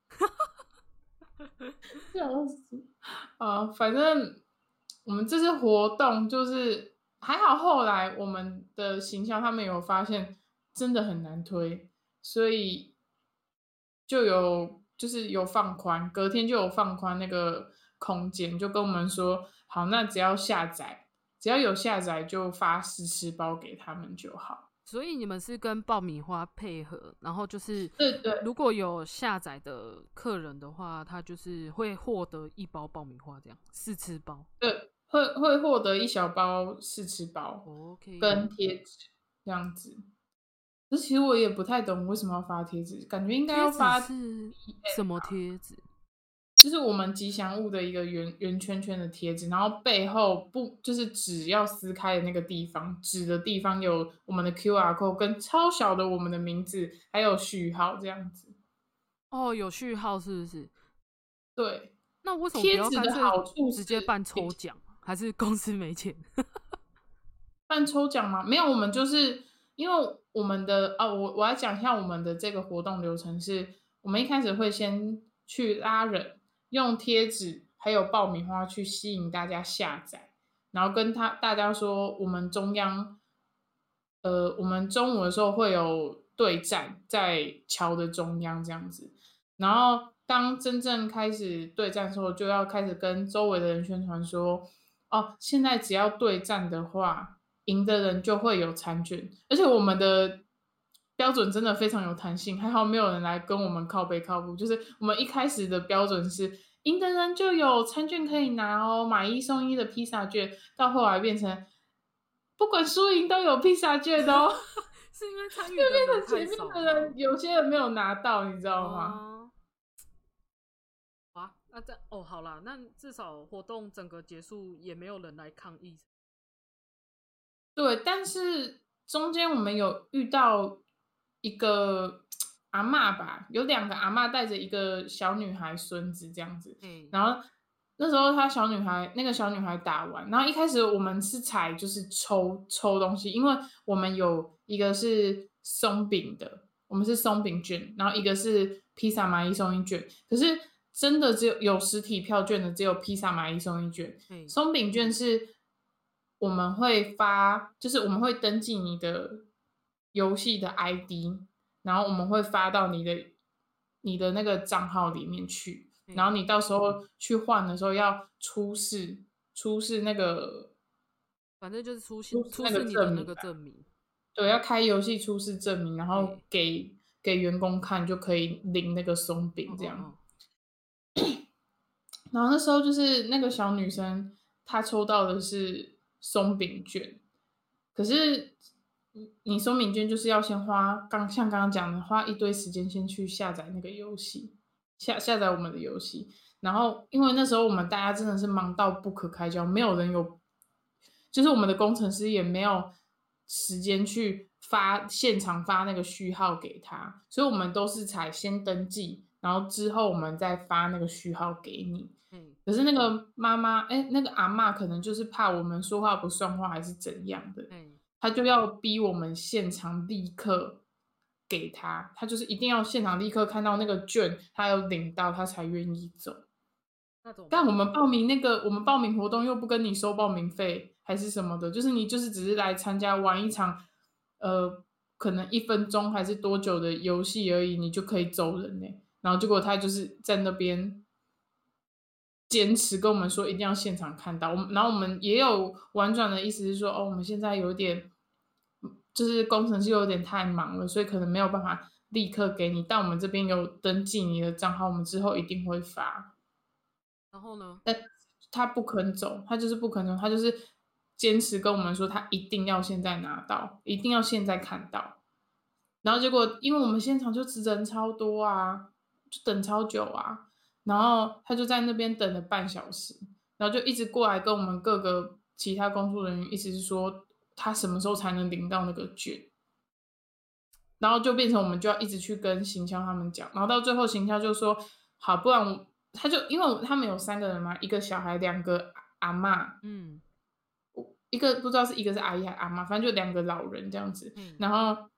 Speaker 2: 笑死啊！反正我们这次活动就是还好，后来我们的形象他们有发现真的很难推，所以就有就是有放宽，隔天就有放宽那个空间，就跟我们说好，那只要下载，只要有下载就发试吃包给他们就好。
Speaker 3: 所以你们是跟爆米花配合，然后就是
Speaker 2: 对对
Speaker 3: 如果有下载的客人的话，他就是会获得一包爆米花这样试吃包。
Speaker 2: 对，会会获得一小包试吃包
Speaker 3: OK，
Speaker 2: 跟贴纸这样子。可是其实我也不太懂为什么要发贴纸，感觉应该要发
Speaker 3: 是什么贴纸？
Speaker 2: 就是我们吉祥物的一个圆圆圈圈的贴纸，然后背后不就是纸要撕开的那个地方，纸的地方有我们的 Q R code 跟超小的我们的名字，还有序号这样子。
Speaker 3: 哦，有序号是不是？
Speaker 2: 对，
Speaker 3: 那为什么
Speaker 2: 贴纸的好处
Speaker 3: 直接办抽奖？还是公司没钱？
Speaker 2: 办抽奖吗？没有，我们就是因为我们的啊，我我要讲一下我们的这个活动流程是，我们一开始会先去拉人，用贴纸还有爆米花去吸引大家下载，然后跟他大家说，我们中央，呃，我们中午的时候会有对战在桥的中央这样子，然后当真正开始对战的时候，就要开始跟周围的人宣传说，哦，现在只要对战的话，赢的人就会有餐券，而且我们的标准真的非常有弹性，还好没有人来跟我们靠背靠步，就是我们一开始的标准是赢的人就有餐券可以拿哦，买一送一的披萨券，到后来变成不管输赢都有披萨券哦，
Speaker 3: 是因为参与的人
Speaker 2: 前
Speaker 3: 太少
Speaker 2: 面的人有些人没有拿到，你知道吗？
Speaker 3: 哦啊，那这哦好啦，那至少活动整个结束也没有人来抗议。
Speaker 2: 对，但是中间我们有遇到一个阿嬷吧，有两个阿嬷带着一个小女孩孙子这样子，
Speaker 3: 嗯，
Speaker 2: 然后那时候她小女孩那个小女孩打完，然后一开始我们是采就是抽抽东西，因为我们有一个是松饼的，我们是松饼卷，然后一个是披萨买一送一卷，可是真的只有有实体票券的只有披萨买一送一券，
Speaker 3: 嗯
Speaker 2: 松饼券是我们会发，就是我们会登记你的游戏的 ID，然后我们会发到你的你的那个账号里面去，
Speaker 3: 嗯
Speaker 2: 然后你到时候去换的时候要出示出示那个
Speaker 3: 反正就是出示出
Speaker 2: 出示那个
Speaker 3: 示你的那个
Speaker 2: 证明。对要开游戏出示证明，然后
Speaker 3: 对
Speaker 2: 给给员工看就可以领那个松饼这样。然后那时候就是那个小女生，她抽到的是松饼券，可是你你松饼券就是要先花刚像刚刚讲的，花一堆时间先去下载那个游戏，下下载我们的游戏。然后因为那时候我们大家真的是忙到不可开交，没有人有，就是我们的工程师也没有时间去发现场发那个序号给他，所以我们都是采先登记，然后之后我们再发那个序号给你。
Speaker 3: 嗯
Speaker 2: 可是那个妈妈，哎，那个阿妈可能就是怕我们说话不算话，还是怎样的，
Speaker 3: 嗯
Speaker 2: 她就要逼我们现场立刻给她，她就是一定要现场立刻看到那个券，她有领到，她才愿意走。但我们报名那个，我们报名活动又不跟你收报名费，还是什么的，就是你就是只是来参加玩一场，呃，可能一分钟还是多久的游戏而已，你就可以走人呢。然后结果他就是在那边坚持跟我们说一定要现场看到，我们然后我们也有婉转的意思是说，哦，我们现在有点，就是工程师有点太忙了，所以可能没有办法立刻给你，但我们这边有登记你的账号，我们之后一定会发。
Speaker 3: 然后呢？
Speaker 2: 但他不肯走，他就是不肯走，他就是坚持跟我们说，他一定要现在拿到，一定要现在看到。然后结果，因为我们现场就人超多啊，就等超久啊，然后他就在那边等了半小时，然后就一直过来跟我们各个其他工作人员，意思是说他什么时候才能领到那个券。然后就变成我们就要一直去跟行销他们讲，然后到最后行销就说好，不然我他就因为他们有三个人嘛，一个小孩，两个阿妈，
Speaker 3: 嗯
Speaker 2: 一个不知道是一个是阿姨还是阿妈，反正就两个老人这样子。
Speaker 3: 嗯，
Speaker 2: 然后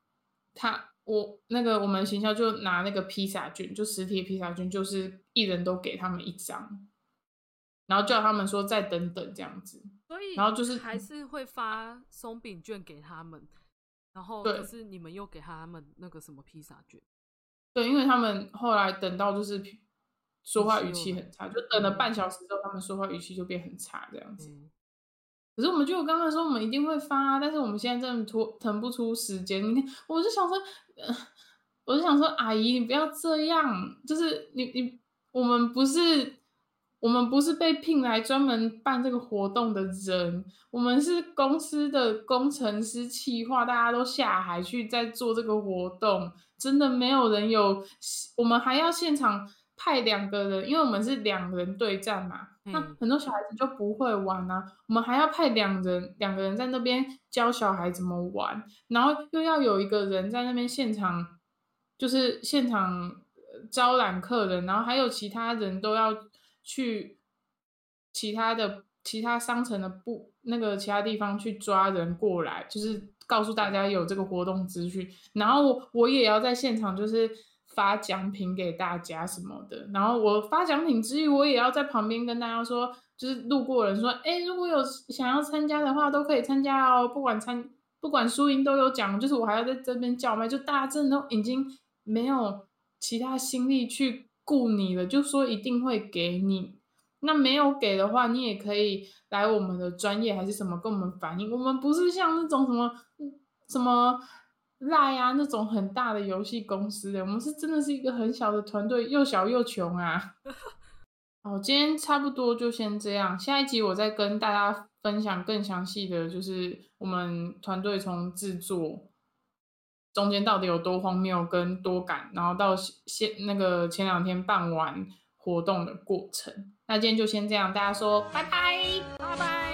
Speaker 2: 他我那个我们行销就拿那个披萨券，就实体披萨券，就是一人都给他们一张，然后叫他们说再等等这样子。
Speaker 3: 所以
Speaker 2: 然后就是
Speaker 3: 还是会发松饼券给他们，然后
Speaker 2: 对
Speaker 3: 可是你们又给他们那个什么披萨券，
Speaker 2: 对，因为他们后来等到就是说话语
Speaker 3: 语气
Speaker 2: 很差，就等了
Speaker 3: 嗯
Speaker 2: 半小时之后，他们说话语气就变很差这样子。
Speaker 3: 嗯，
Speaker 2: 可是我们就有刚才说，我们一定会发啊，但是我们现在真的拖腾不出时间。你看，我就想说，我就想说，阿姨，你不要这样，就是你你我们不是我们不是被聘来专门办这个活动的人，我们是公司的工程师、企划，大家都下海去在做这个活动，真的没有人有，我们还要现场派两个人，因为我们是两人对战嘛，那
Speaker 3: 嗯。
Speaker 2: 很多小孩子就不会玩啊，我们还要派两人两个人在那边教小孩怎么玩，然后又要有一个人在那边现场，就是现场呃招揽客人，然后还有其他人都要去其他的其他商城的部那个其他地方去抓人过来，就是告诉大家有这个活动资讯，然后我我也要在现场就是发奖品给大家什么的，然后我发奖品之余，我也要在旁边跟大家说，就是路过人说，哎，如果有想要参加的话，都可以参加哦，不管参不管输赢都有奖，就是我还要在这边叫卖，就大家真的都已经没有其他心力去顾你了，就说一定会给你。那没有给的话，你也可以来我们的专业还是什么跟我们反映。我们不是像那种什么什么赖啊那种很大的游戏公司的，我们是真的是一个很小的团队，又小又穷啊。好，今天差不多就先这样，下一集我再跟大家分享更详细的，就是我们团队从制作中间到底有多荒谬跟多赶，然后到现那个前两天办完活动的过程。那今天就先这样，大家说拜拜。